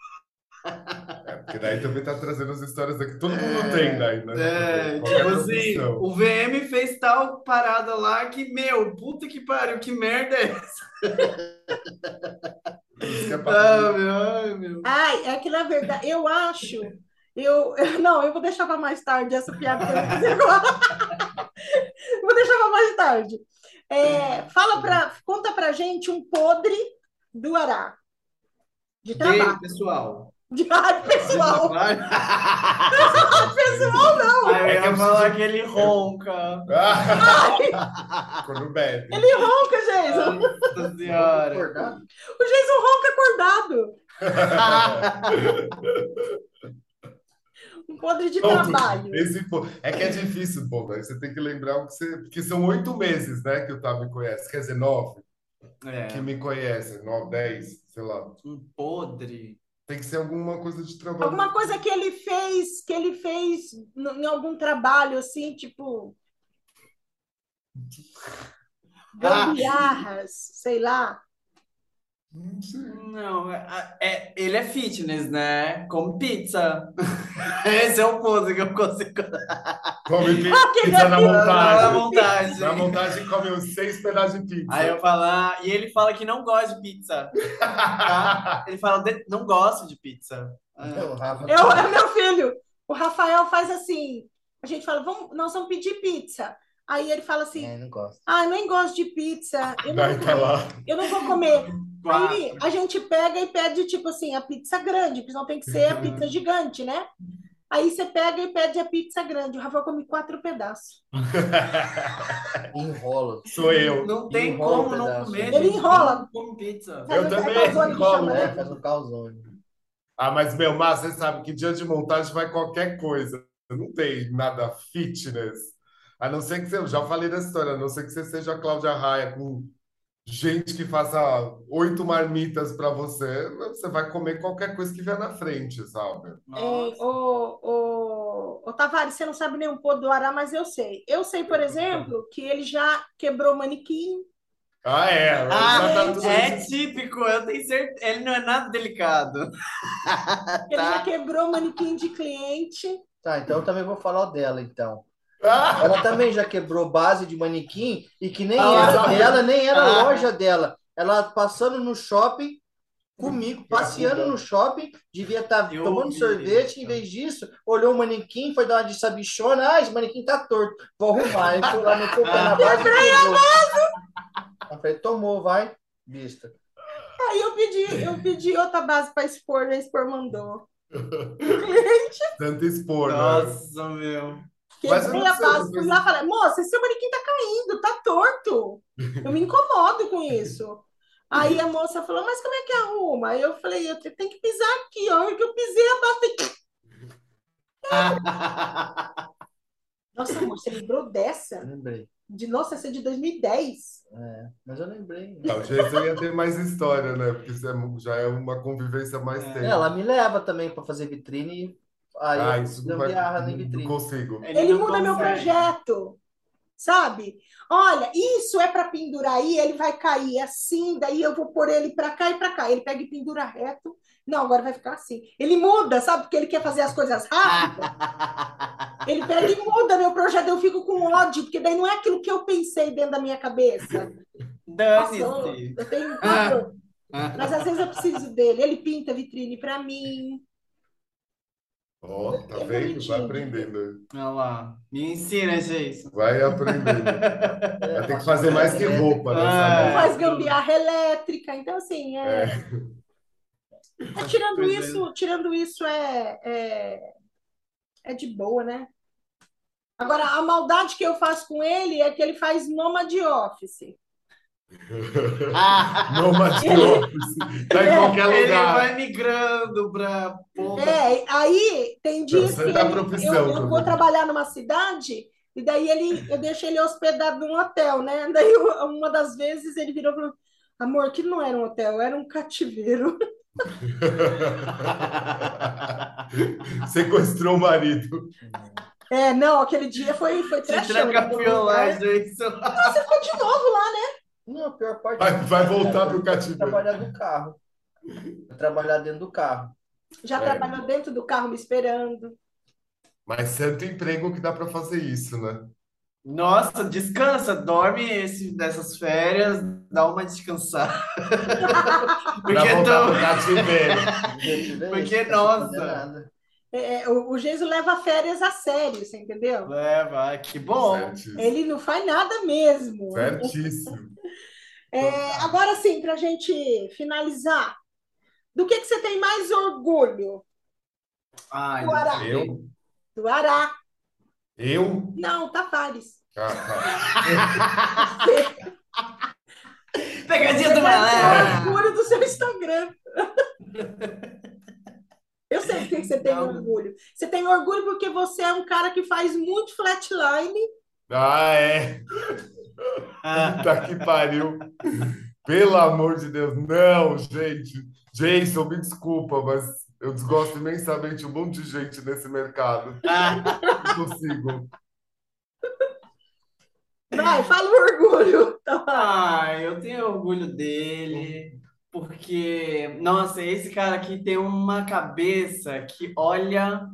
É, porque daí também tá trazendo as histórias aqui. Todo mundo é, tem daí, né? É, tipo assim, o VM fez tal parada lá que, meu, puta que pariu, que merda é essa? É ah, meu, ai, meu. Ai, é que na verdade, eu acho eu, não, eu vou deixar para mais tarde essa piada que eu vou agora. vou deixar para mais tarde. É, fala para, conta para gente um podre do Ará. De trabalho. pessoal. De rádio pessoal. pessoal, não. Aí eu é ia é falar que ele ronca. Quando bebe. Ele ronca, Jason. Nossa senhora. O Jason ronca acordado. um podre de trabalho. Esse, é que é difícil, pô, você tem que lembrar o que você. Porque são oito meses, né, que o Tá me conhece. Quer dizer, nove. É. Que me conhece, nove, dez, sei lá. Um podre. Tem que ser alguma coisa de trabalho. Alguma coisa que ele fez, que ele fez em algum trabalho, assim, tipo. Gambiarras, ah. sei lá. Não, é, é, ele é fitness, né? Come pizza. Esse é o pose que eu consigo. Come pizza na montagem. Na montagem. Na montagem come uns seis pedaços de pizza. Aí eu falo, ah, e ele fala que não gosta de pizza. Tá? Ele fala, não gosta de pizza. É. Eu, é meu filho. O Rafael faz assim. A gente fala, vamos, nós vamos pedir pizza. Aí ele fala assim: é, não gosto. Ah, nem gosto de pizza. Eu não, vou comer, eu não vou comer. Aí a gente pega e pede, tipo assim, a pizza grande, porque não tem que ser a pizza gigante, né? Aí você pega e pede a pizza grande. O Rafael come quatro pedaços. Enrola. Sou eu. Não tem enrola como não comer. Ele enrola. Come pizza. Eu também enrolo. É, faz um calzone. Ah, mas, meu, mas você sabe que dia de montagem vai qualquer coisa. Não tem nada fitness. A não ser que você, eu já falei dessa história, a não ser que você seja a Cláudia Raia com gente que faça oito marmitas para você, você vai comer qualquer coisa que vier na frente, sabe? O, o, o Tavares, você não sabe nem um pouco do Ará, mas eu sei. Eu sei, por exemplo, que ele já quebrou manequim. Ah, é. Ah, tá é típico, eu tenho certeza. Ele não é nada delicado. Ele tá. já quebrou manequim de cliente. Tá, então eu também vou falar dela, então. Ela também já quebrou base de manequim e que nem ah, era dela, nem era a ah. loja dela. Ela passando no shopping comigo, passeando no shopping, devia estar tá tomando sorvete, em vez disso, olhou o manequim, foi dar uma de sabichona, ah, esse manequim tá torto, vou arrumar. Foi lá, meteu o pé na base e Eu falei, tomou, vai, vista. Aí eu pedi, eu pedi outra base para expor, a expor mandou. Tanto expor, né? Nossa, meu. Mas eu Quebrei a base, fui lá e falei, moça, esse seu manequim tá caindo, tá torto. Eu me incomodo com isso. Aí a moça falou, mas como é que arruma? Aí eu falei, eu tenho que pisar aqui, ó. A hora que eu pisei, a base. Nossa, amor, você lembrou dessa? Lembrei. De, nossa, essa é de 2010. É, mas eu lembrei. Não, Jesus ia ter mais história, né? Porque isso é já é uma convivência mais É. tempo. Ela me leva também para fazer vitrine e aí Ah, isso não vai. gambiarra na Não vitrine. consigo. Ele não muda meu consegue. projeto, sabe? Olha, isso é para pendurar aí, ele vai cair assim, daí eu vou pôr ele para cá e para cá. Ele pega e pendura reto. Não, agora vai ficar assim. Ele muda, sabe? Porque ele quer fazer as coisas rápido. Ele pega e muda meu projeto, eu fico com ódio, porque daí não é aquilo que eu pensei dentro da minha cabeça. Dane-se. eu tenho pavor. Mas às vezes eu preciso dele. Ele pinta vitrine para mim. Ó, tá É vendo? Vai bonitinho. aprendendo. Olha lá. Me ensina, Jason. Vai aprendendo. Vai ter que fazer mais que roupa nessa Ah, vida. Faz gambiarra elétrica. Então, assim, é, é, tirando Pois é. isso, tirando isso é, é, é de boa, né? Agora, a maldade que eu faço com ele é que ele faz nômade office. Nômade office. Tá em qualquer Ele lugar. vai migrando ponta. É, aí tem dias Você que ele- profissão eu, eu vou trabalhar numa cidade e daí ele, eu deixo ele hospedado num hotel, né? Daí eu- uma das vezes ele virou e falou, amor, que não era um hotel, era um cativeiro. Sequestrou o marido. É, não, aquele dia foi, foi lá, né? Jason. Você ficou de novo lá, né? Não, a pior parte Vai, é vai voltar pro eu cativeiro. trabalhar do carro. Trabalhar dentro do carro. Já É. trabalhou dentro do carro me esperando. Mas santo emprego que dá pra fazer isso, né? Nossa, descansa, dorme esse, dessas férias, dá uma descansada. Porque voltar tão- pro cativeiro. Porque, nossa. não é. É, o, o Geiso leva férias a sério, você entendeu? Leva, que bom. Certíssimo. Ele não faz nada mesmo. Certíssimo. É, agora sim, para a gente finalizar, do que, que você tem mais orgulho? Ai, Do Ará. Eu? Do Ará. Eu? Não, Tavares. Ah, tá. Pegadinha do malandro. orgulho do seu Instagram. Eu sei do que que você tem Não. orgulho. Você tem orgulho porque você é um cara que faz muito flatline. Ah, é. Puta que pariu. Pelo amor de Deus. Não, gente. Jason, me desculpa, mas eu desgosto imensamente um monte de gente nesse mercado. Não consigo. Vai, fala o orgulho. Ah, eu tenho orgulho dele, porque, nossa, esse cara aqui tem uma cabeça que olha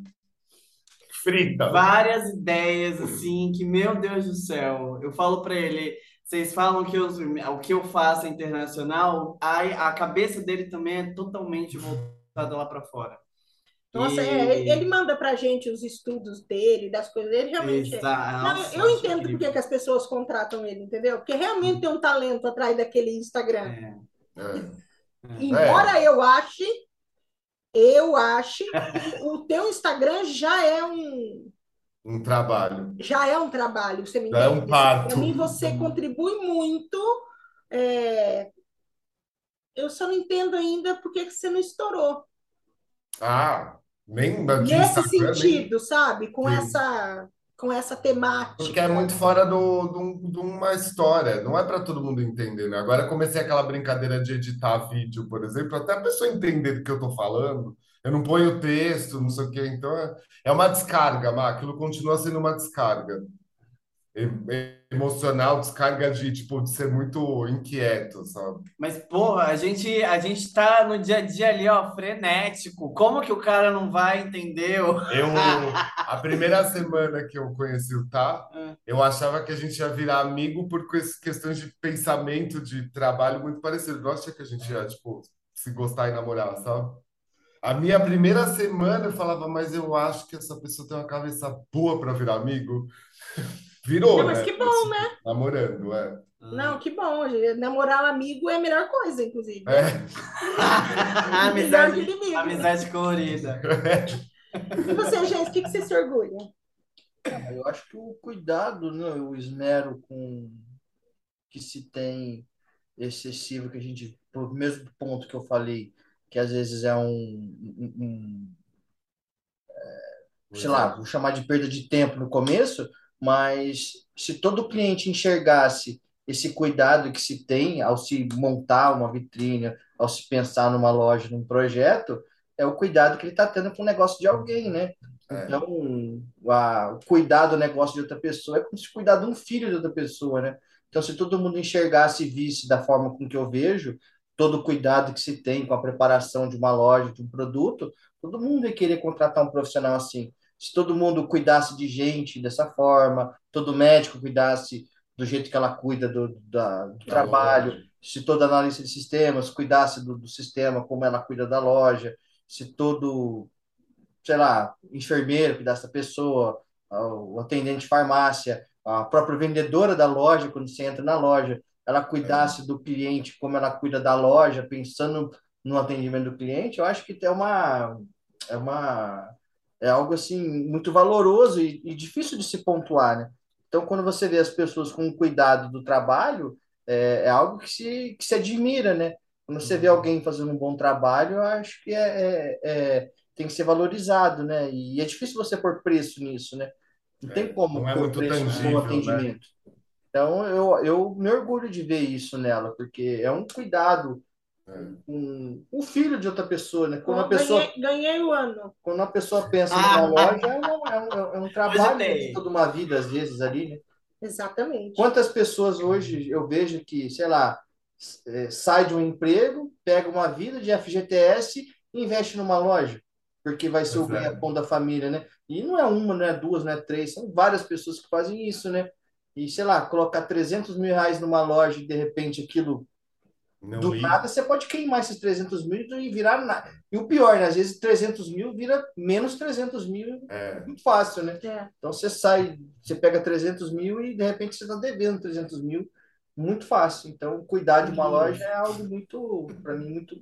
Frita. várias ideias assim, que, meu Deus do céu, eu falo pra ele, vocês falam que eu- o que eu faço é internacional, a, a cabeça dele também é totalmente voltada lá pra fora. Nossa, E- é, ele, ele manda pra gente os estudos dele, das coisas. Ele realmente é. Exa- Não, nossa, eu entendo por incrível. que as pessoas contratam ele, entendeu? Porque realmente tem um talento atrás daquele Instagram. É. É. Embora eu ache, eu que o teu Instagram já é um, Um trabalho. já é um trabalho, você me Já é um parto. Para mim, você contribui muito. é, Eu só não entendo ainda por que você não estourou. Ah, nem Nesse Instagram, nem- sentido, sabe? Com Sim. essa, com essa temática. Porque é muito fora do, do- de uma história, não é para todo mundo entender, né? Agora comecei aquela brincadeira de editar vídeo, por exemplo, até a pessoa entender do que eu tô falando. Eu não ponho texto, não sei o quê, então é, é uma descarga, Má, aquilo continua sendo uma descarga emocional, descarga de tipo de ser muito inquieto, sabe? Mas, porra, a gente, a gente tá no dia a dia ali, ó, frenético. Como que o cara não vai entender? Eu, a primeira semana que eu conheci o Tá, Ah. eu achava que a gente ia virar amigo por ques- questões de pensamento, de trabalho muito parecido. Eu achei que a gente ia, tipo, se gostar e namorar, sabe? A minha primeira semana eu falava, mas eu acho que essa pessoa tem uma cabeça boa para virar amigo. Virou, Não, mas né? que bom, né? Namorando, é. Não, que bom. Namorar um amigo é a melhor coisa, inclusive. É. Melhor que amizade, inimigo. amizade colorida. E você, gente, o que, que você se orgulha? Ah, Eu acho que o cuidado, né, o esmero com que se tem excessivo, que a gente, por mesmo ponto que eu falei, que às vezes é um, um- um sei lá, vou chamar de perda de tempo no começo, mas se todo cliente enxergasse esse cuidado que se tem ao se montar uma vitrine, ao se pensar numa loja, num projeto, é o cuidado que ele está tendo com o negócio de alguém, né? É. Então, a, o cuidar do negócio de outra pessoa é como se cuidar de um filho de outra pessoa, né? Então, se todo mundo enxergasse e visse da forma com que eu vejo, todo o cuidado que se tem com a preparação de uma loja, de um produto, todo mundo ia querer contratar um profissional assim. Se todo mundo cuidasse de gente dessa forma, todo médico cuidasse do jeito que ela cuida do, da- do Da trabalho, loja. se toda analista de sistemas cuidasse do, do sistema como ela cuida da loja, se todo sei lá, enfermeiro cuidasse da pessoa, o atendente de farmácia, a própria vendedora da loja, quando você entra na loja, ela cuidasse do cliente como ela cuida da loja, pensando no atendimento do cliente, eu acho que é uma, é uma, é algo assim muito valoroso e, e difícil de se pontuar, né? Então, quando você vê as pessoas com cuidado do trabalho, é, é algo que se, que se admira, né? Quando você vê alguém fazendo um bom trabalho, eu acho que é, é, é- tem que ser valorizado, né? E é difícil você pôr preço nisso, né? Não tem É, como não é pôr preço no né? atendimento. Então, eu, eu me orgulho de ver isso nela, porque é um cuidado. Com o filho de outra pessoa, né? Quando a pessoa, ganhei, ganhei o ano. quando a pessoa pensa numa loja, é, uma- é um, é um trabalho tem. de toda uma vida, às vezes, ali, né? Exatamente. Quantas pessoas hoje eu vejo que, sei lá, eh, sai de um emprego, pega uma vida de FGTS e investe numa loja, porque vai ser o Pois é. ganha-pão da família, né? E não é uma, não é duas, não é três, são várias pessoas que fazem isso, né? E, sei lá, colocar 300 mil reais numa loja e, de repente, aquilo Não do ir. nada, você pode queimar esses 300 mil e virar nada. E o pior, né? Às vezes 300 mil vira menos 300 mil, É. muito fácil, né? É. Então você sai, você pega 300 mil e de repente você está devendo 300 mil, muito fácil. Então cuidar de uma loja é algo muito, para mim, muito,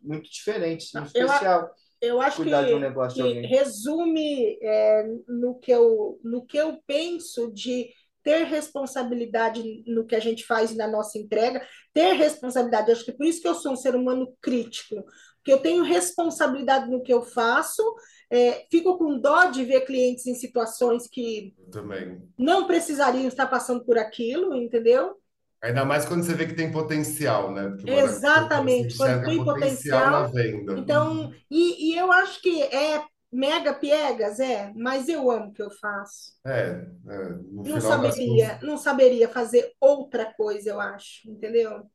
muito diferente, muito Eu a- especial. Eu acho Cuidar de um que, negócio de que alguém. resume é, no que eu, no que eu penso de ter responsabilidade no que a gente faz na nossa entrega, ter responsabilidade. Acho que por isso que eu sou um ser humano crítico, porque eu tenho responsabilidade no que eu faço, é, fico com dó de ver clientes em situações que também. não precisariam estar passando por aquilo, entendeu? Ainda mais quando você vê que tem potencial, né? Porque Exatamente, quando tem potencial potencial, na venda. Então, e, e eu acho que é mega piegas, é, mas eu amo o que eu faço. É, é, no Não final das saberia, não saberia fazer outra coisa, eu acho, entendeu?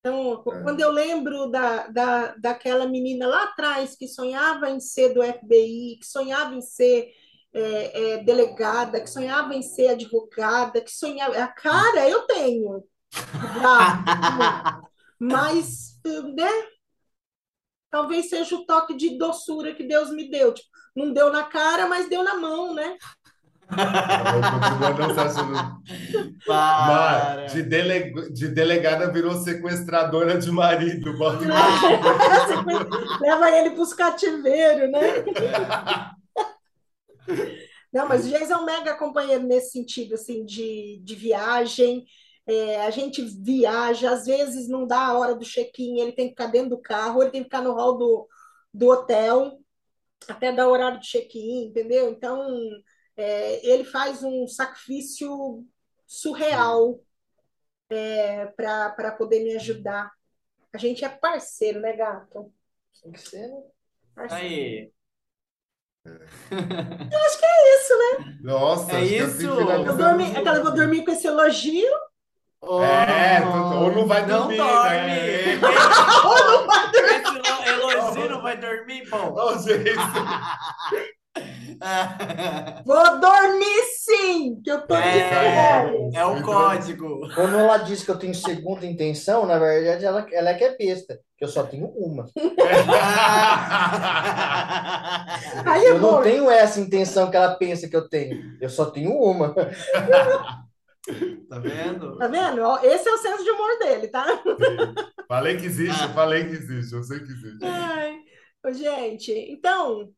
Então, É. quando eu lembro da, da, daquela menina lá atrás que sonhava em ser do FBI, que sonhava em ser é, é, delegada, que sonhava em ser advogada, que sonhava. A cara eu tenho. Bravo. Mas, né? Talvez seja o toque de doçura que Deus me deu. Tipo, não deu na cara, mas deu na mão, né? Para. De, dele... de delegada virou sequestradora de marido. Bota embaixo. Leva ele para os cativeiros, né? Não, mas o Geis é um mega companheiro nesse sentido, assim, de, de viagem. É, a gente viaja, às vezes não dá a hora do check-in, ele tem que ficar dentro do carro, ele tem que ficar no hall do, do hotel, até dar o horário de check-in, entendeu? Então, é, ele faz um sacrifício surreal é, para poder me ajudar. A gente é parceiro, né, gato? Tem que ser, né? Parceiro. Aí. Isso, né? Nossa, É acho que isso. Eu dormi, aquela eu vou dormir com esse elogio. Oh, É, ou não vai não dormir, dorme. né? Ou não vai dormir. Esse elogio não vai dormir, gente. Vou dormir sim, que eu tô de É, férias. é o código. Quando ela diz que eu tenho segunda intenção, na verdade ela, ela é que é besta, que eu só tenho uma. Aí é Eu não bom. tenho essa intenção que ela pensa que eu tenho, eu só tenho uma. Tá vendo? Tá vendo? Ó, Esse é o senso de humor dele, tá? Falei que existe, eu falei que existe, eu sei que existe. Ai, gente, então,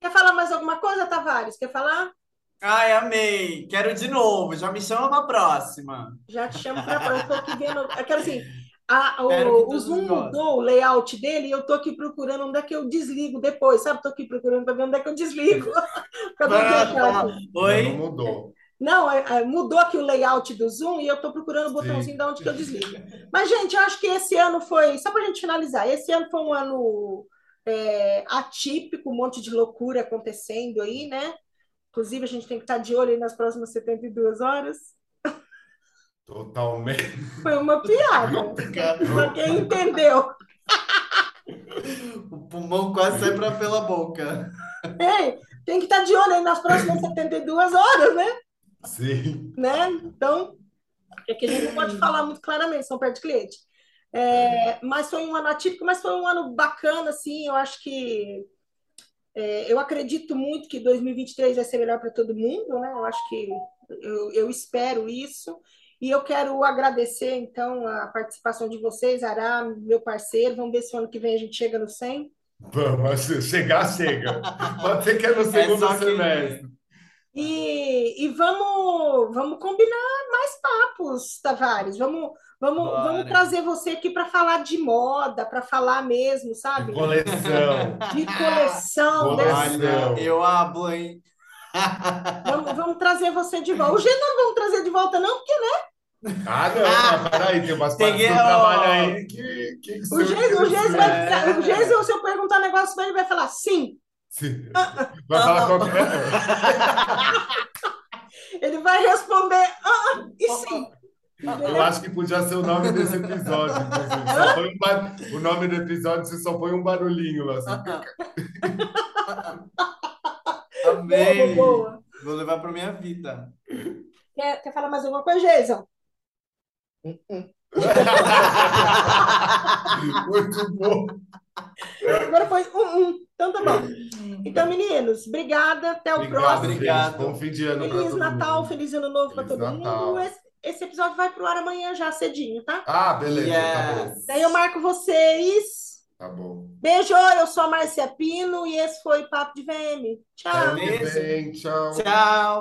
quer falar mais alguma coisa, Tavares? Quer falar? Ai, amei. Quero de novo. Já me chama pra próxima. Já te chamo para eu tô aqui vendo. É que assim, a- o, o Zoom mudou o layout dele e eu tô aqui procurando onde é que eu desligo depois, sabe? Tô aqui procurando para ver onde é que eu desligo. Pra Ah, é que eu- Não, não Oi? mudou. Não, é- é, mudou aqui o layout do Zoom e eu tô procurando o botãozinho de onde que eu desligo. Mas, gente, eu acho que esse ano foi, só pra gente finalizar, esse ano foi um ano é, atípico, um monte de loucura acontecendo aí, né? Inclusive, a gente tem que estar de olho aí nas próximas 72 horas. Totalmente. Foi uma piada. Pra quem entendeu. O pulmão quase sai pra, pela boca. Tem que estar de olho aí nas próximas 72 horas, né? Sim. né? Então, é que a gente não pode falar muito claramente, são perto de cliente. É, mas foi um ano atípico, mas foi um ano bacana, assim, eu acho que é, eu acredito muito que 2023 vai ser melhor para todo mundo, né? Eu acho que eu, eu espero isso. E eu quero agradecer, então, a participação de vocês, Ará, meu parceiro. Vamos ver se o ano que vem a gente chega no 100. Vamos, chegar, chega. Pode ser que é no segundo só que- semestre. E, e vamos, vamos combinar mais papos, Tavares. Vamos, vamos, Bora. vamos trazer você aqui para falar de moda, para falar mesmo, sabe? Coleção. De coleção. Coleção. desse- Olha, eu hablo, hein? Vamos, vamos trazer você de volta. O G não vamos trazer de volta, não, porque né? Ah, não, mas peraí, tem umas partes do trabalho aí que, que o Geis, o Geis vai, o Geis, se eu perguntar um negócio pra ele, vai falar sim. Sim. Vai falar qualquer. Ele vai responder ah, e sim. Eu acho que podia ser o nome desse episódio, inclusive. Só foi um bar- O nome do episódio, você só põe um barulhinho lá. Assim. Boa, Amei. boa. Vou levar pra minha vida. Quer, quer falar mais alguma coisa, Geison? Muito bom. Agora foi um, um. Então tá bom. Então, meninos, obrigada. Até o Obrigado, próximo. Obrigado. Bom fim de ano Feliz todo Natal, mundo. feliz Ano Novo para todo Natal. mundo. Esse, esse episódio vai pro ar amanhã já cedinho, tá? Ah, beleza, tá bom. Yes. Daí eu marco vocês. Tá bom. Beijo, eu sou a Márcia Pino e esse foi Papo de VM. Tchau. vem, tchau. Tchau.